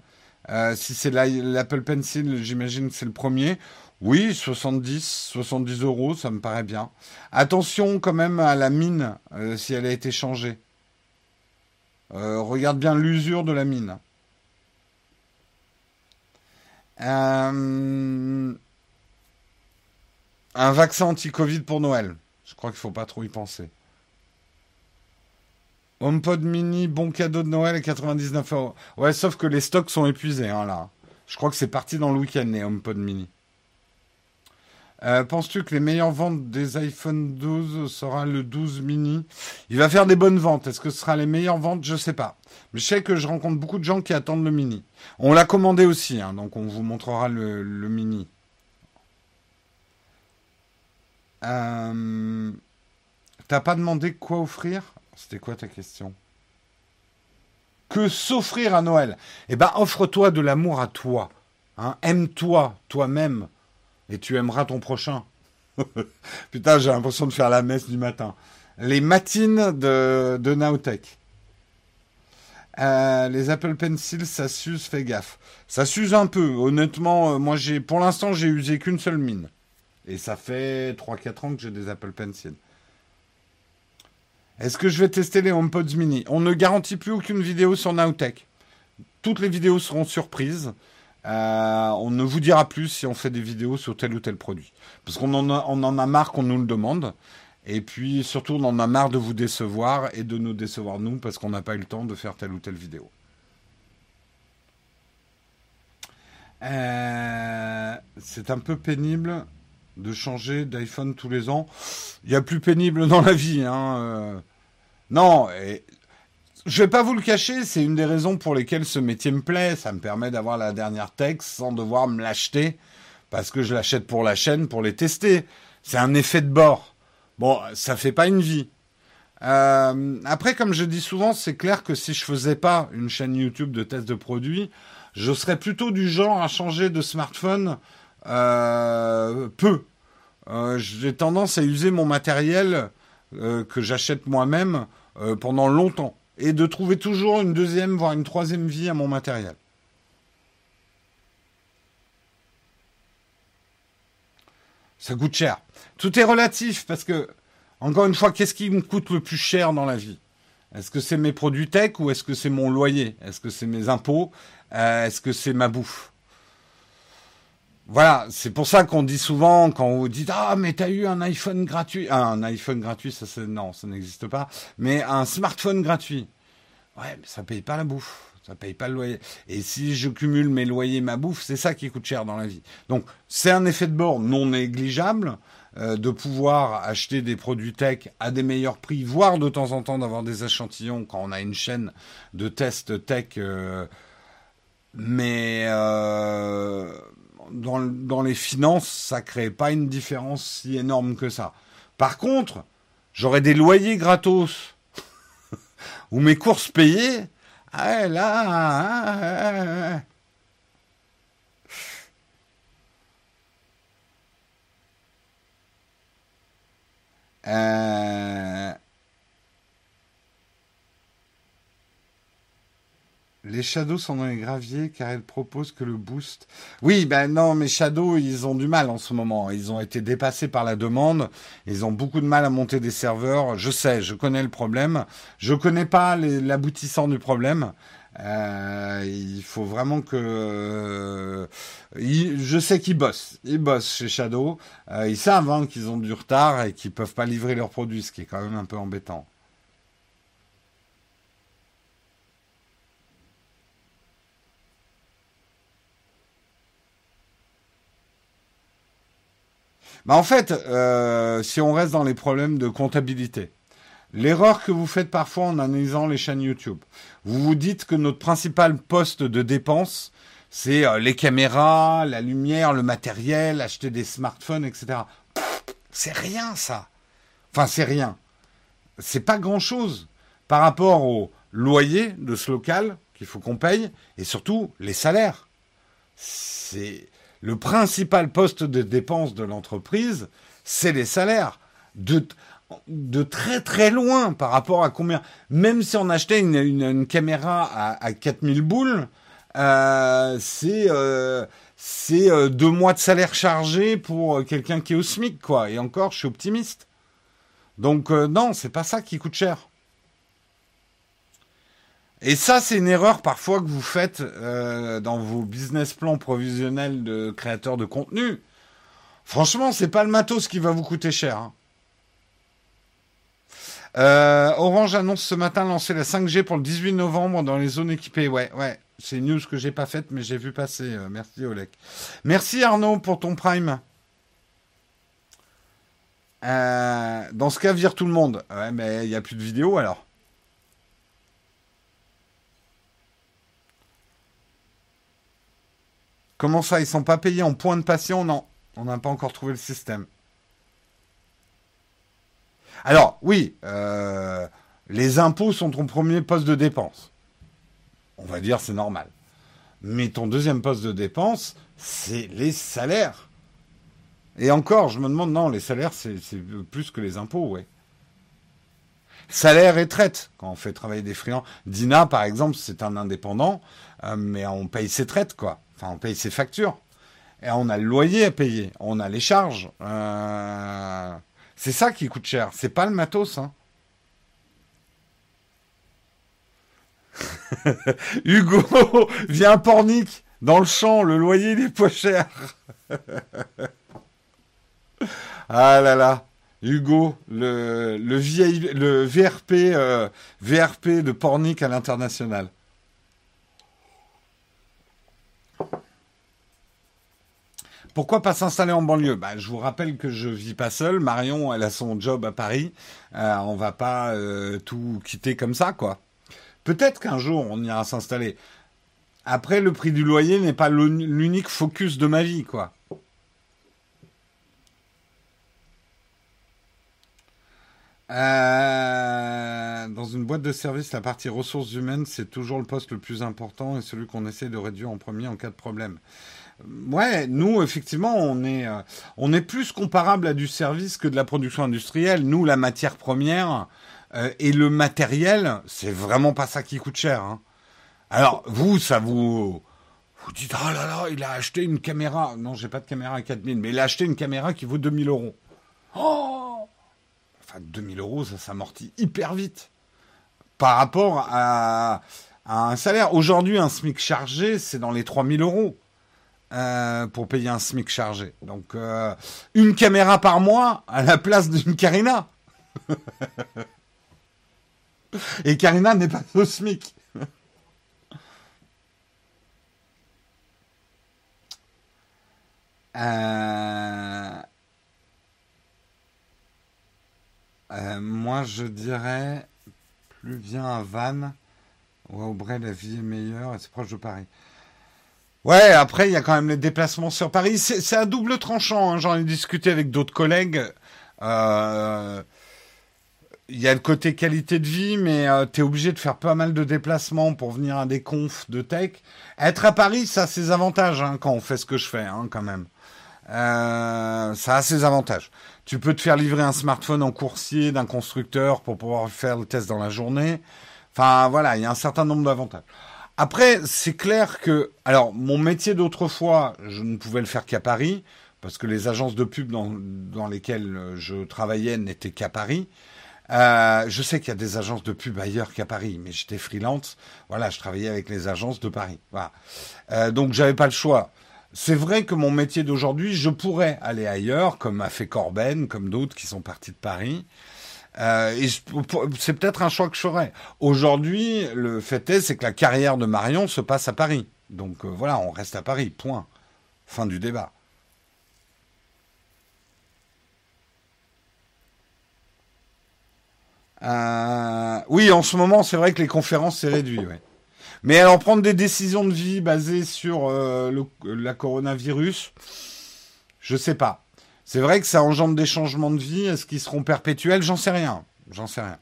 euh, si c'est l'Apple Pencil, j'imagine que c'est le premier. Oui, 70, 70 euros, ça me paraît bien. Attention quand même à la mine, euh, si elle a été changée. regarde bien l'usure de la mine. Euh, un vaccin anti-Covid pour Noël. Je crois qu'il faut pas trop y penser. HomePod mini, bon cadeau de Noël à 99 euros. Ouais, sauf que les stocks sont épuisés, hein, là. Je crois que c'est parti dans le week-end, les HomePod mini. Euh, penses-tu que les meilleures ventes des iPhone 12 sera le 12 mini? Il va faire des bonnes ventes. Est-ce que ce sera les meilleures ventes? Je sais pas. Mais je sais que je rencontre beaucoup de gens qui attendent le mini. On l'a commandé aussi, hein, donc on vous montrera le, mini. Euh... T'as pas demandé quoi offrir? C'était quoi ta question? Que s'offrir à Noël? Eh ben, offre-toi de l'amour à toi. Hein. Aime-toi, toi-même, et tu aimeras ton prochain. Putain, j'ai l'impression de faire la messe du matin. Les matines de, de Nowtech. Euh, les Apple Pencil, ça s'use, fais gaffe. Ça s'use un peu. Honnêtement, euh, moi, j'ai, pour l'instant, j'ai usé qu'une seule mine. Et ça fait 3-4 ans que j'ai des Apple Pencil. Est-ce que je vais tester les HomePods mini? On ne garantit plus aucune vidéo sur Nowtech. Toutes les vidéos seront surprises. Euh, on ne vous dira plus si on fait des vidéos sur tel ou tel produit. Parce qu'on en a, marre qu'on nous le demande. Et puis surtout, on en a marre de vous décevoir et de nous décevoir nous parce qu'on n'a pas eu le temps de faire telle ou telle vidéo. Euh, c'est un peu pénible de changer d'iPhone tous les ans. Il y a plus pénible dans la vie. Hein. Euh. Non, et je vais pas vous le cacher, c'est une des raisons pour lesquelles ce métier me plaît. Ça me permet d'avoir la dernière texte sans devoir me l'acheter, parce que je l'achète pour la chaîne, pour les tester. C'est un effet de bord. Bon, ça fait pas une vie. Euh, après, comme je dis souvent, c'est clair que si je faisais pas une chaîne YouTube de test de produits, je serais plutôt du genre à changer de smartphone peu. Euh, j'ai tendance à user mon matériel que j'achète moi-même euh, pendant longtemps et de trouver toujours une deuxième, voire une troisième vie à mon matériel. Ça coûte cher. Tout est relatif parce que, encore une fois, qu'est-ce qui me coûte le plus cher dans la vie? Est-ce que c'est mes produits tech ou est-ce que c'est mon loyer? Est-ce que c'est mes impôts? Euh, Est-ce que c'est ma bouffe? Voilà, c'est pour ça qu'on dit souvent quand on dit ah mais t'as eu un iPhone gratuit, ah, un iPhone gratuit ça c'est non ça n'existe pas, mais un smartphone gratuit. Ouais, mais ça paye pas la bouffe, ça paye pas le loyer. Et si je cumule mes loyers ma bouffe, c'est ça qui coûte cher dans la vie. Donc c'est un effet de bord non négligeable euh, de pouvoir acheter des produits tech à des meilleurs prix, voire de temps en temps d'avoir des échantillons quand on a une chaîne de tests tech. Euh, mais euh, dans, les finances, ça crée pas une différence si énorme que ça. Par contre, j'aurais des loyers gratos ou mes courses payées. Ah, là, ah, ah, ah, euh, Les Shadows sont dans les graviers car elles proposent que le boost. Oui, ben non, mais Shadow, ils ont du mal en ce moment. Ils ont été dépassés par la demande. Ils ont beaucoup de mal à monter des serveurs. Je sais, je connais le problème. Je connais pas l'aboutissant du problème. Euh, il faut vraiment que. Euh, je sais qu'ils bossent. Ils bossent chez Shadow. Euh, ils savent hein, qu'ils ont du retard et qu'ils peuvent pas livrer leurs produits, ce qui est quand même un peu embêtant. Bah en fait, euh, si on reste dans les problèmes de comptabilité, l'erreur que vous faites parfois en analysant les chaînes YouTube, vous vous dites que notre principal poste de dépense, c'est euh, les caméras, la lumière, le matériel, acheter des smartphones, etc. C'est rien ça. Enfin, c'est rien. C'est pas grand chose par rapport au loyer de ce local qu'il faut qu'on paye et surtout les salaires. C'est le principal poste de dépense de l'entreprise, c'est les salaires. De, très très loin par rapport à combien. Même si on achetait une, caméra à, à 4000 boules, euh, c'est euh, euh, deux mois de salaire chargé pour quelqu'un qui est au SMIC, quoi. Et encore, je suis optimiste. Donc non, c'est pas ça qui coûte cher. Et ça, c'est une erreur parfois que vous faites euh, dans vos business plans provisionnels de créateurs de contenu. Franchement, c'est pas le matos qui va vous coûter cher. Hein. Euh, Orange annonce ce matin lancer la 5G pour le 18 novembre dans les zones équipées. Ouais, ouais. C'est une news que j'ai pas faite, mais j'ai vu passer. Euh, merci Oleg. Merci Arnaud pour ton prime. Dans ce cas, vire tout le monde. Ouais, mais il n'y a plus de vidéo alors. Comment ça, ils sont pas payés en points de passion Non, on n'a pas encore trouvé le système. Alors, oui, euh, les impôts sont ton premier poste de dépense. On va dire c'est normal. Mais ton deuxième poste de dépense, c'est les salaires. Et encore, je me demande, non, les salaires, c'est plus que les impôts, ouais. Salaire et traite, quand on fait travailler des friands. Dina, par exemple, c'est un indépendant, euh, mais on paye ses traites, quoi. Enfin, on paye ses factures. Et on a le loyer à payer, on a les charges. Euh, c'est ça qui coûte cher. C'est pas le matos. Hein. Hugo, viens Pornic dans le champ. Le loyer il est pas cher. ah là là. Hugo, le, le, le VRP, euh, VRP de Pornic à l'international. Pourquoi pas s'installer en banlieue? Bah, Je vous rappelle que je vis pas seul. Marion, elle a son job à Paris. Euh, on va pas euh, tout quitter comme ça, quoi. Peut-être qu'un jour, on ira s'installer. Après, le prix du loyer n'est pas l'unique focus de ma vie, quoi. Euh, dans une boîte de service, la partie ressources humaines, c'est toujours le poste le plus important et celui qu'on essaie de réduire en premier en cas de problème. Ouais, nous effectivement, on est euh, on est plus comparable à du service que de la production industrielle. Nous, la matière première euh, et le matériel, c'est vraiment pas ça qui coûte cher. Hein. Alors vous, ça vous vous dites oh là là, il a acheté une caméra. Non, j'ai pas de caméra à 4000, mais il a acheté une caméra qui vaut 2000 euros. Oh enfin 2000 euros, ça s'amortit hyper vite par rapport à, à un salaire. Aujourd'hui, un SMIC chargé, c'est dans les 3000 euros. Euh, pour payer un SMIC chargé. Donc, euh, une caméra par mois à la place d'une Karina. Et Karina n'est pas au SMIC. Euh, moi, je dirais, plus bien à Vannes ou à Aubray, la vie est meilleure et c'est proche de Paris. Ouais, après, il y a quand même les déplacements sur Paris. C'est un double tranchant. Hein. J'en ai discuté avec d'autres collègues. Euh, il y a le côté qualité de vie, mais euh, tu es obligé de faire pas mal de déplacements pour venir à des confs de tech. Être à Paris, ça a ses avantages hein, quand on fait ce que je fais, hein, quand même. Euh, ça a ses avantages. Tu peux te faire livrer un smartphone en coursier d'un constructeur pour pouvoir faire le test dans la journée. Enfin, voilà, il y a un certain nombre d'avantages. Après, c'est clair que, alors, mon métier d'autrefois, je ne pouvais le faire qu'à Paris, parce que les agences de pub dans, lesquelles je travaillais n'étaient qu'à Paris. Euh, je sais qu'il y a des agences de pub ailleurs qu'à Paris, mais j'étais freelance. Voilà, je travaillais avec les agences de Paris. Voilà. Euh, donc, j'avais pas le choix. C'est vrai que mon métier d'aujourd'hui, je pourrais aller ailleurs, comme a fait Corben, comme d'autres qui sont partis de Paris. Euh, c'est peut-être un choix que je ferais. Aujourd'hui, le fait est, c'est que la carrière de Marion se passe à Paris. Donc euh, voilà, on reste à Paris. Point. Fin du débat. Euh, oui, en ce moment, c'est vrai que les conférences, c'est réduit. Mais alors, prendre des décisions de vie basées sur le, la coronavirus, je sais pas. C'est vrai que ça engendre des changements de vie. Est-ce qu'ils seront perpétuels? J'en sais rien. J'en sais rien.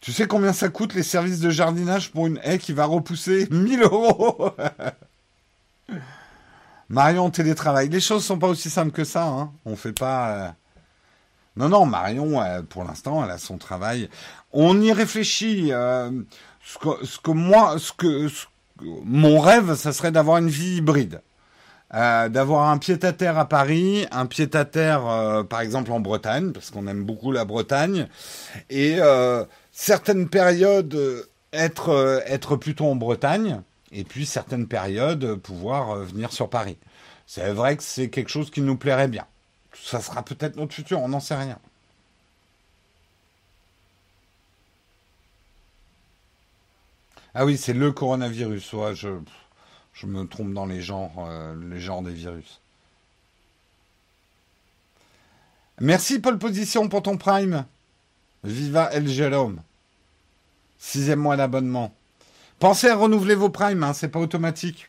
Tu sais combien ça coûte les services de jardinage pour une haie qui va repousser 1000 euros? Marion télétravail. Les choses sont pas aussi simples que ça. Hein. On fait pas. Euh, non, non, Marion, pour l'instant, elle a son travail. On y réfléchit. Euh, ce, que, moi, ce que, mon rêve, ça serait d'avoir une vie hybride. euh, d'avoir un pied-à-terre à Paris, un pied-à-terre euh, par exemple en Bretagne, parce qu'on aime beaucoup la Bretagne, et euh, certaines périodes être, être plutôt en Bretagne, et puis certaines périodes pouvoir venir sur Paris. C'est vrai que c'est quelque chose qui nous plairait bien. Ça sera peut-être notre futur, on n'en sait rien. Ah oui, c'est le coronavirus. Ouais, je, me trompe dans les genres, euh, les genres des virus. Merci Paul Position pour ton prime. Viva El Jérôme. Sixième mois d'abonnement. Pensez à renouveler vos primes, hein, c'est pas automatique.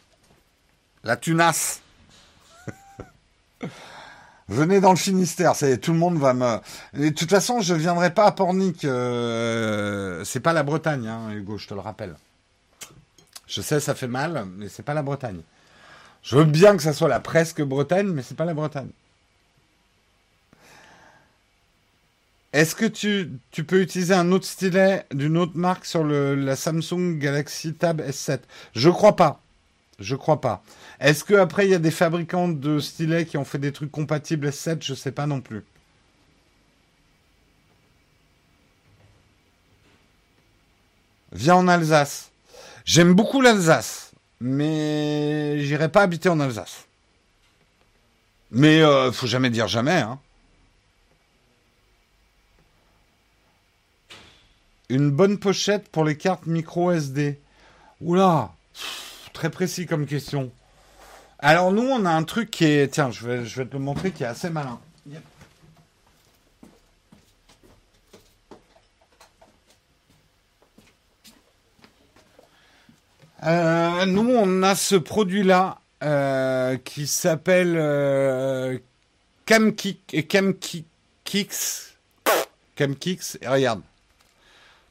La tunasse. Venez dans le Finistère, tout le monde va me. de toute façon, je viendrai pas à Pornic. Euh... C'est pas la Bretagne, hein, Hugo, je te le rappelle. Je sais, ça fait mal, mais c'est pas la Bretagne. Je veux bien que ça soit la presque Bretagne, mais c'est pas la Bretagne. Est-ce que tu, peux utiliser un autre stylet d'une autre marque sur la Samsung Galaxy Tab S7 Je crois pas. Je crois pas. Est-ce que après il y a des fabricants de stylets qui ont fait des trucs compatibles S7 Je sais pas non plus. Viens en Alsace. J'aime beaucoup l'Alsace, mais j'irai pas habiter en Alsace. Mais euh, faut jamais dire jamais. Hein. Une bonne pochette pour les cartes micro SD. Oula, très précis comme question. Alors nous, on a un truc qui est, tiens, je vais, je vais te le montrer, qui est assez malin. Euh, nous, on a ce produit-là euh, qui s'appelle euh, Camkix. Camkix. Et regarde.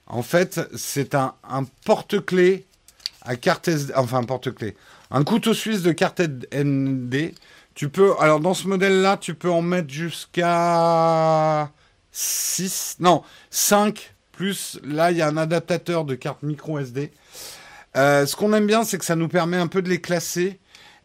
En fait, c'est un, un porte-clés à carte SD, enfin un porte-clés, un couteau suisse de carte ND. Tu peux, alors dans ce modèle-là, tu peux en mettre jusqu'à 6, non, 5, plus là, il y a un adaptateur de carte micro SD. Euh, ce qu'on aime bien, c'est que ça nous permet un peu de les classer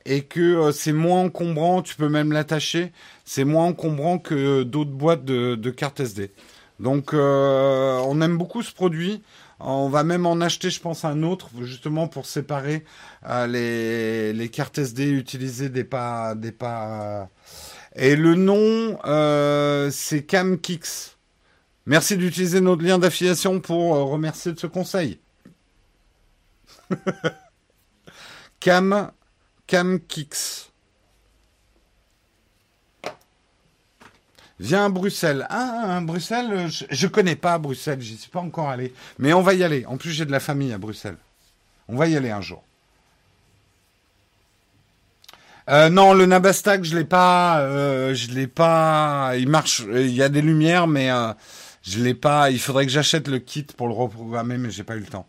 et que euh, c'est moins encombrant. Tu peux même l'attacher. C'est moins encombrant que d'autres boîtes de, cartes SD. Donc, euh, on aime beaucoup ce produit. On va même en acheter, je pense, un autre, justement pour séparer les, les, cartes SD utilisées des pas, des pas. Et le nom, c'est CamKix. Merci d'utiliser notre lien d'affiliation pour remercier de ce conseil. Cam, Cam Kix. Viens à Bruxelles. Ah, Bruxelles, je, je connais pas Bruxelles, j'y suis pas encore allé. Mais on va y aller. En plus, j'ai de la famille à Bruxelles. On va y aller un jour. Euh, non, le Nabastag, je l'ai pas. Euh, je l'ai pas. Il marche. Il y a des lumières, mais euh, je l'ai pas. Il faudrait que j'achète le kit pour le reprogrammer, mais j'ai pas eu le temps.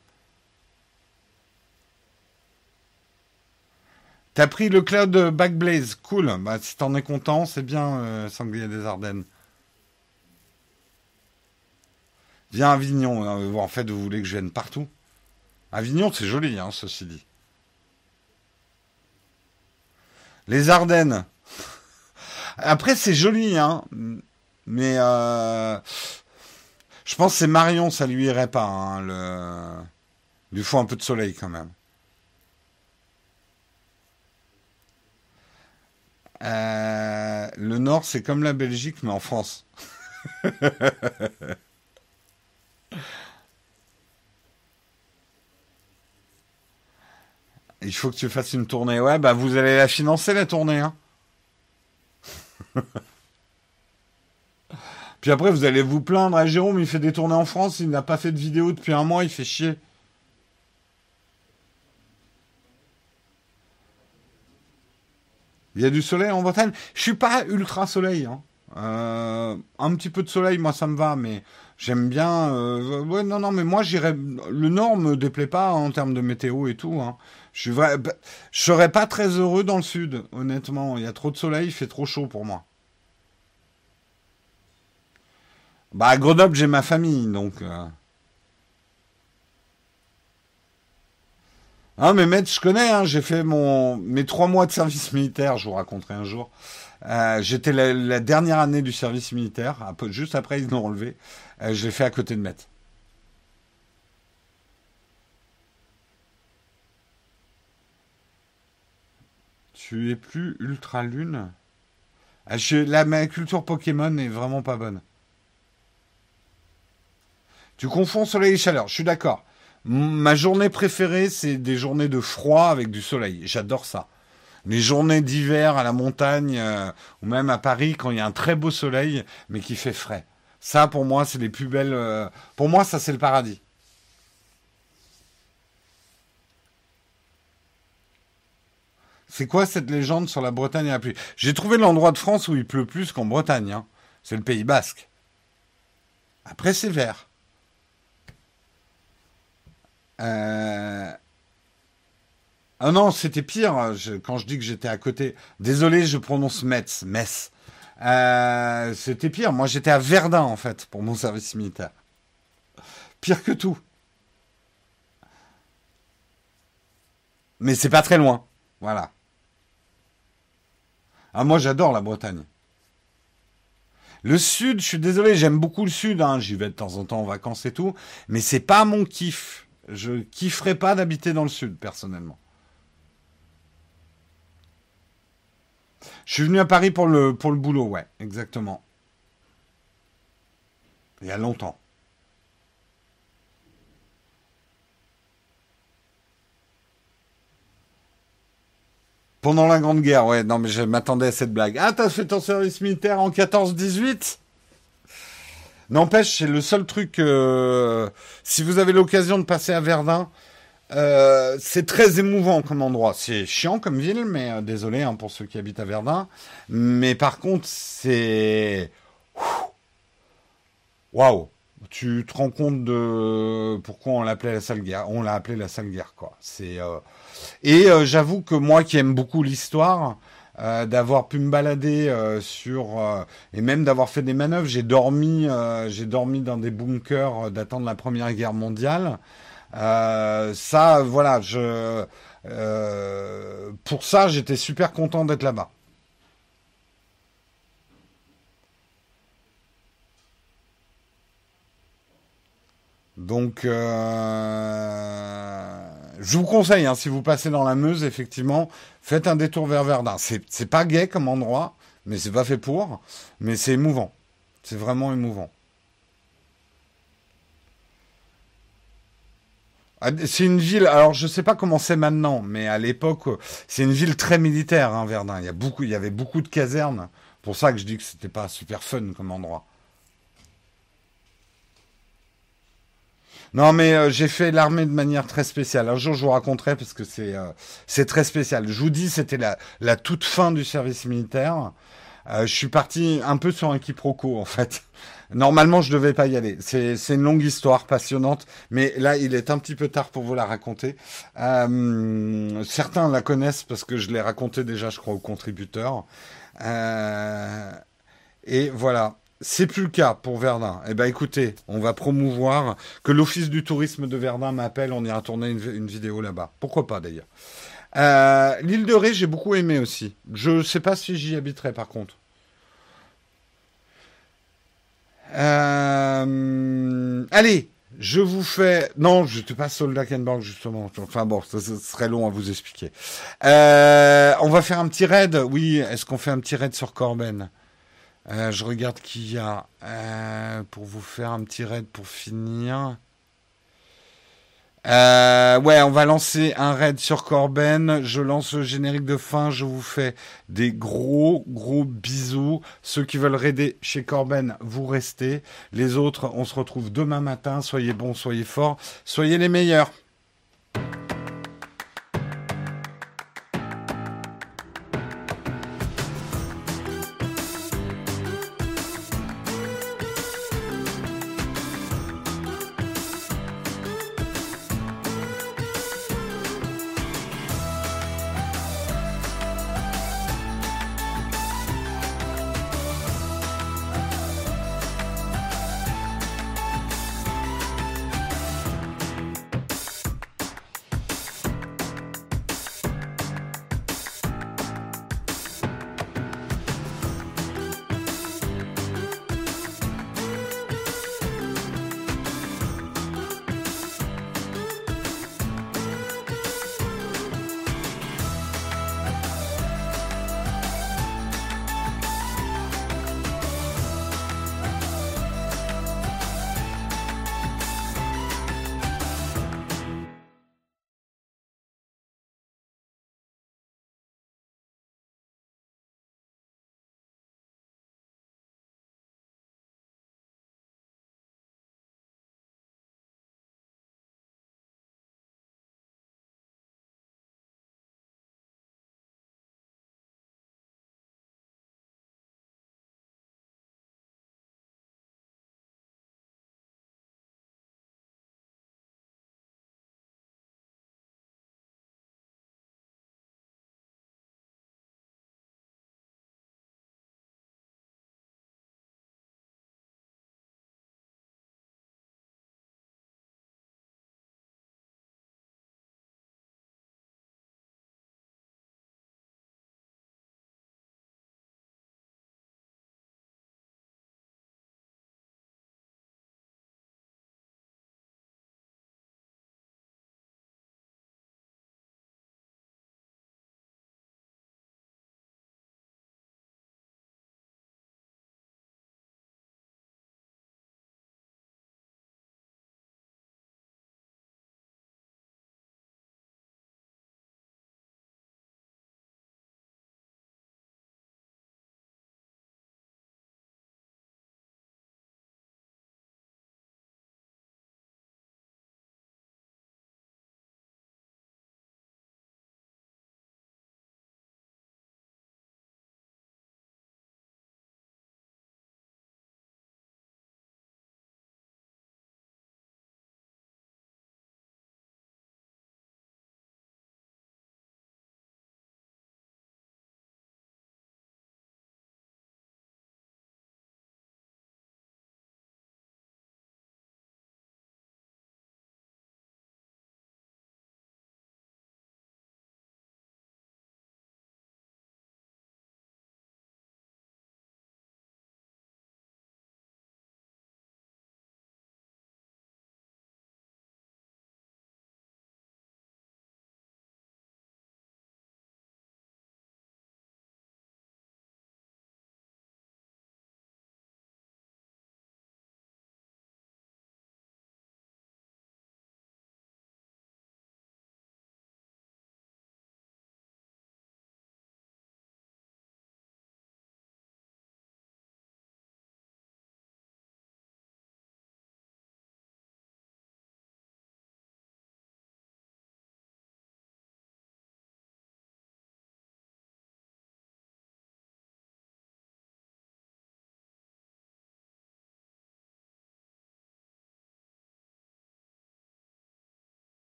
T'as pris le cloud Backblaze, cool. Bah, si t'en es content, c'est bien, euh, Sanglier des Ardennes. Viens à Avignon. Euh, en fait, vous voulez que je vienne partout Avignon, c'est joli, hein, ceci dit. Les Ardennes. Après, c'est joli, hein. Mais euh, je pense que c'est Marion, ça lui irait pas. Hein, le... Lui faut un peu de soleil quand même. Euh, le Nord, c'est comme la Belgique, mais en France. Il faut que tu fasses une tournée. Ouais, bah vous allez la financer, la tournée. Hein. Puis après, vous allez vous plaindre. à ah, Jérôme, il fait des tournées en France, il n'a pas fait de vidéo depuis un mois, il fait chier. Il y a du soleil en Bretagne. Je suis pas ultra soleil. Hein. Euh, un petit peu de soleil, moi, ça me va, mais j'aime bien. Euh, non, non, mais moi. Le Nord me déplaît pas en termes de météo et tout. Hein. Je suis. Je serais pas très heureux dans le Sud, honnêtement. Il y a trop de soleil, il fait trop chaud pour moi. Bah, à Grenoble, j'ai ma famille, donc. Euh. Ah, mais maître, je connais, hein, j'ai fait mon, mes trois mois de service militaire, je vous raconterai un jour. Euh, J'étais la, dernière année du service militaire, juste après ils l'ont relevé. Euh, je l'ai fait à côté de maître. Tu es plus ultra lune ah, La ma culture Pokémon est vraiment pas bonne. Tu confonds soleil et chaleur, je suis d'accord. Ma journée préférée, c'est des journées de froid avec du soleil. J'adore ça. Les journées d'hiver à la montagne euh, ou même à Paris quand il y a un très beau soleil mais qui fait frais. Ça, pour moi, c'est les plus belles. Euh, pour moi, ça, c'est le paradis. C'est quoi cette légende sur la Bretagne et la pluie? J'ai trouvé l'endroit de France où il pleut plus qu'en Bretagne. Hein. C'est le Pays Basque. Après, c'est vert. Euh... Ah non, c'était pire quand je dis que j'étais à côté. Désolé, je prononce Metz, Metz. Euh, c'était pire. Moi, j'étais à Verdun, en fait, pour mon service militaire. Pire que tout. Mais c'est pas très loin. Voilà. Ah, moi, j'adore la Bretagne. Le sud, je suis désolé, j'aime beaucoup le sud. Hein. J'y vais de temps en temps en vacances et tout. Mais c'est pas mon kiff. Je kifferais pas d'habiter dans le sud, personnellement. Je suis venu à Paris pour le, pour le boulot, ouais, exactement. Il y a longtemps. Pendant la Grande Guerre, ouais, non, mais je m'attendais à cette blague. Ah, t'as fait ton service militaire en 14-18 N'empêche, c'est le seul truc. Euh, si vous avez l'occasion de passer à Verdun, euh, c'est très émouvant comme endroit. C'est chiant comme ville, mais euh, désolé hein, pour ceux qui habitent à Verdun. Mais par contre, c'est waouh. Tu te rends compte de pourquoi on l'appelait la salle guerre. On l'a appelé la salle guerre, quoi. C'est et j'avoue que moi qui aime beaucoup l'histoire, d'avoir pu me balader sur et même d'avoir fait des manœuvres. J'ai dormi, dans des bunkers datant de la Première Guerre mondiale. Euh, ça, voilà, je, euh, pour ça, j'étais super content d'être là-bas. Donc, euh, je vous conseille, hein, si vous passez dans la Meuse, effectivement, faites un détour vers Verdun. C'est pas gai comme endroit, mais c'est pas fait pour, mais c'est émouvant. C'est vraiment émouvant. Ah, c'est une ville, alors je ne sais pas comment c'est maintenant, mais à l'époque, c'est une ville très militaire, hein, Verdun. Il y, a beaucoup, il y avait beaucoup de casernes. Pour ça que je dis que c'était pas super fun comme endroit. Non, mais euh, j'ai fait l'armée de manière très spéciale. Un jour, je vous raconterai parce que c'est euh, c'est très spécial. Je vous dis, c'était la, la toute fin du service militaire. Euh, je suis parti un peu sur un quiproquo, en fait. Normalement, je devais pas y aller. C'est une longue histoire passionnante, mais là, il est un petit peu tard pour vous la raconter. Euh, certains la connaissent parce que je l'ai raconté déjà, je crois, aux contributeurs. Euh, et voilà. C'est plus le cas pour Verdun. Eh ben, écoutez, on va promouvoir que l'Office du tourisme de Verdun m'appelle. On ira tourner une, vidéo là-bas. Pourquoi pas d'ailleurs. Euh, L'île de Ré, j'ai beaucoup aimé aussi. Je ne sais pas si j'y habiterai par contre. Euh, allez, je vous fais. Non, je ne pas Soldat Kenborg justement. Enfin bon, ce serait long à vous expliquer. Euh, on va faire un petit raid. Oui, est-ce qu'on fait un petit raid sur Corben? Euh, Je regarde qui y a pour vous faire un petit raid pour finir. Euh, ouais, on va lancer un raid sur Corben. Je lance le générique de fin. Je vous fais des gros, gros bisous. Ceux qui veulent raider chez Corben, vous restez. Les autres, on se retrouve demain matin. Soyez bons, soyez forts, soyez les meilleurs.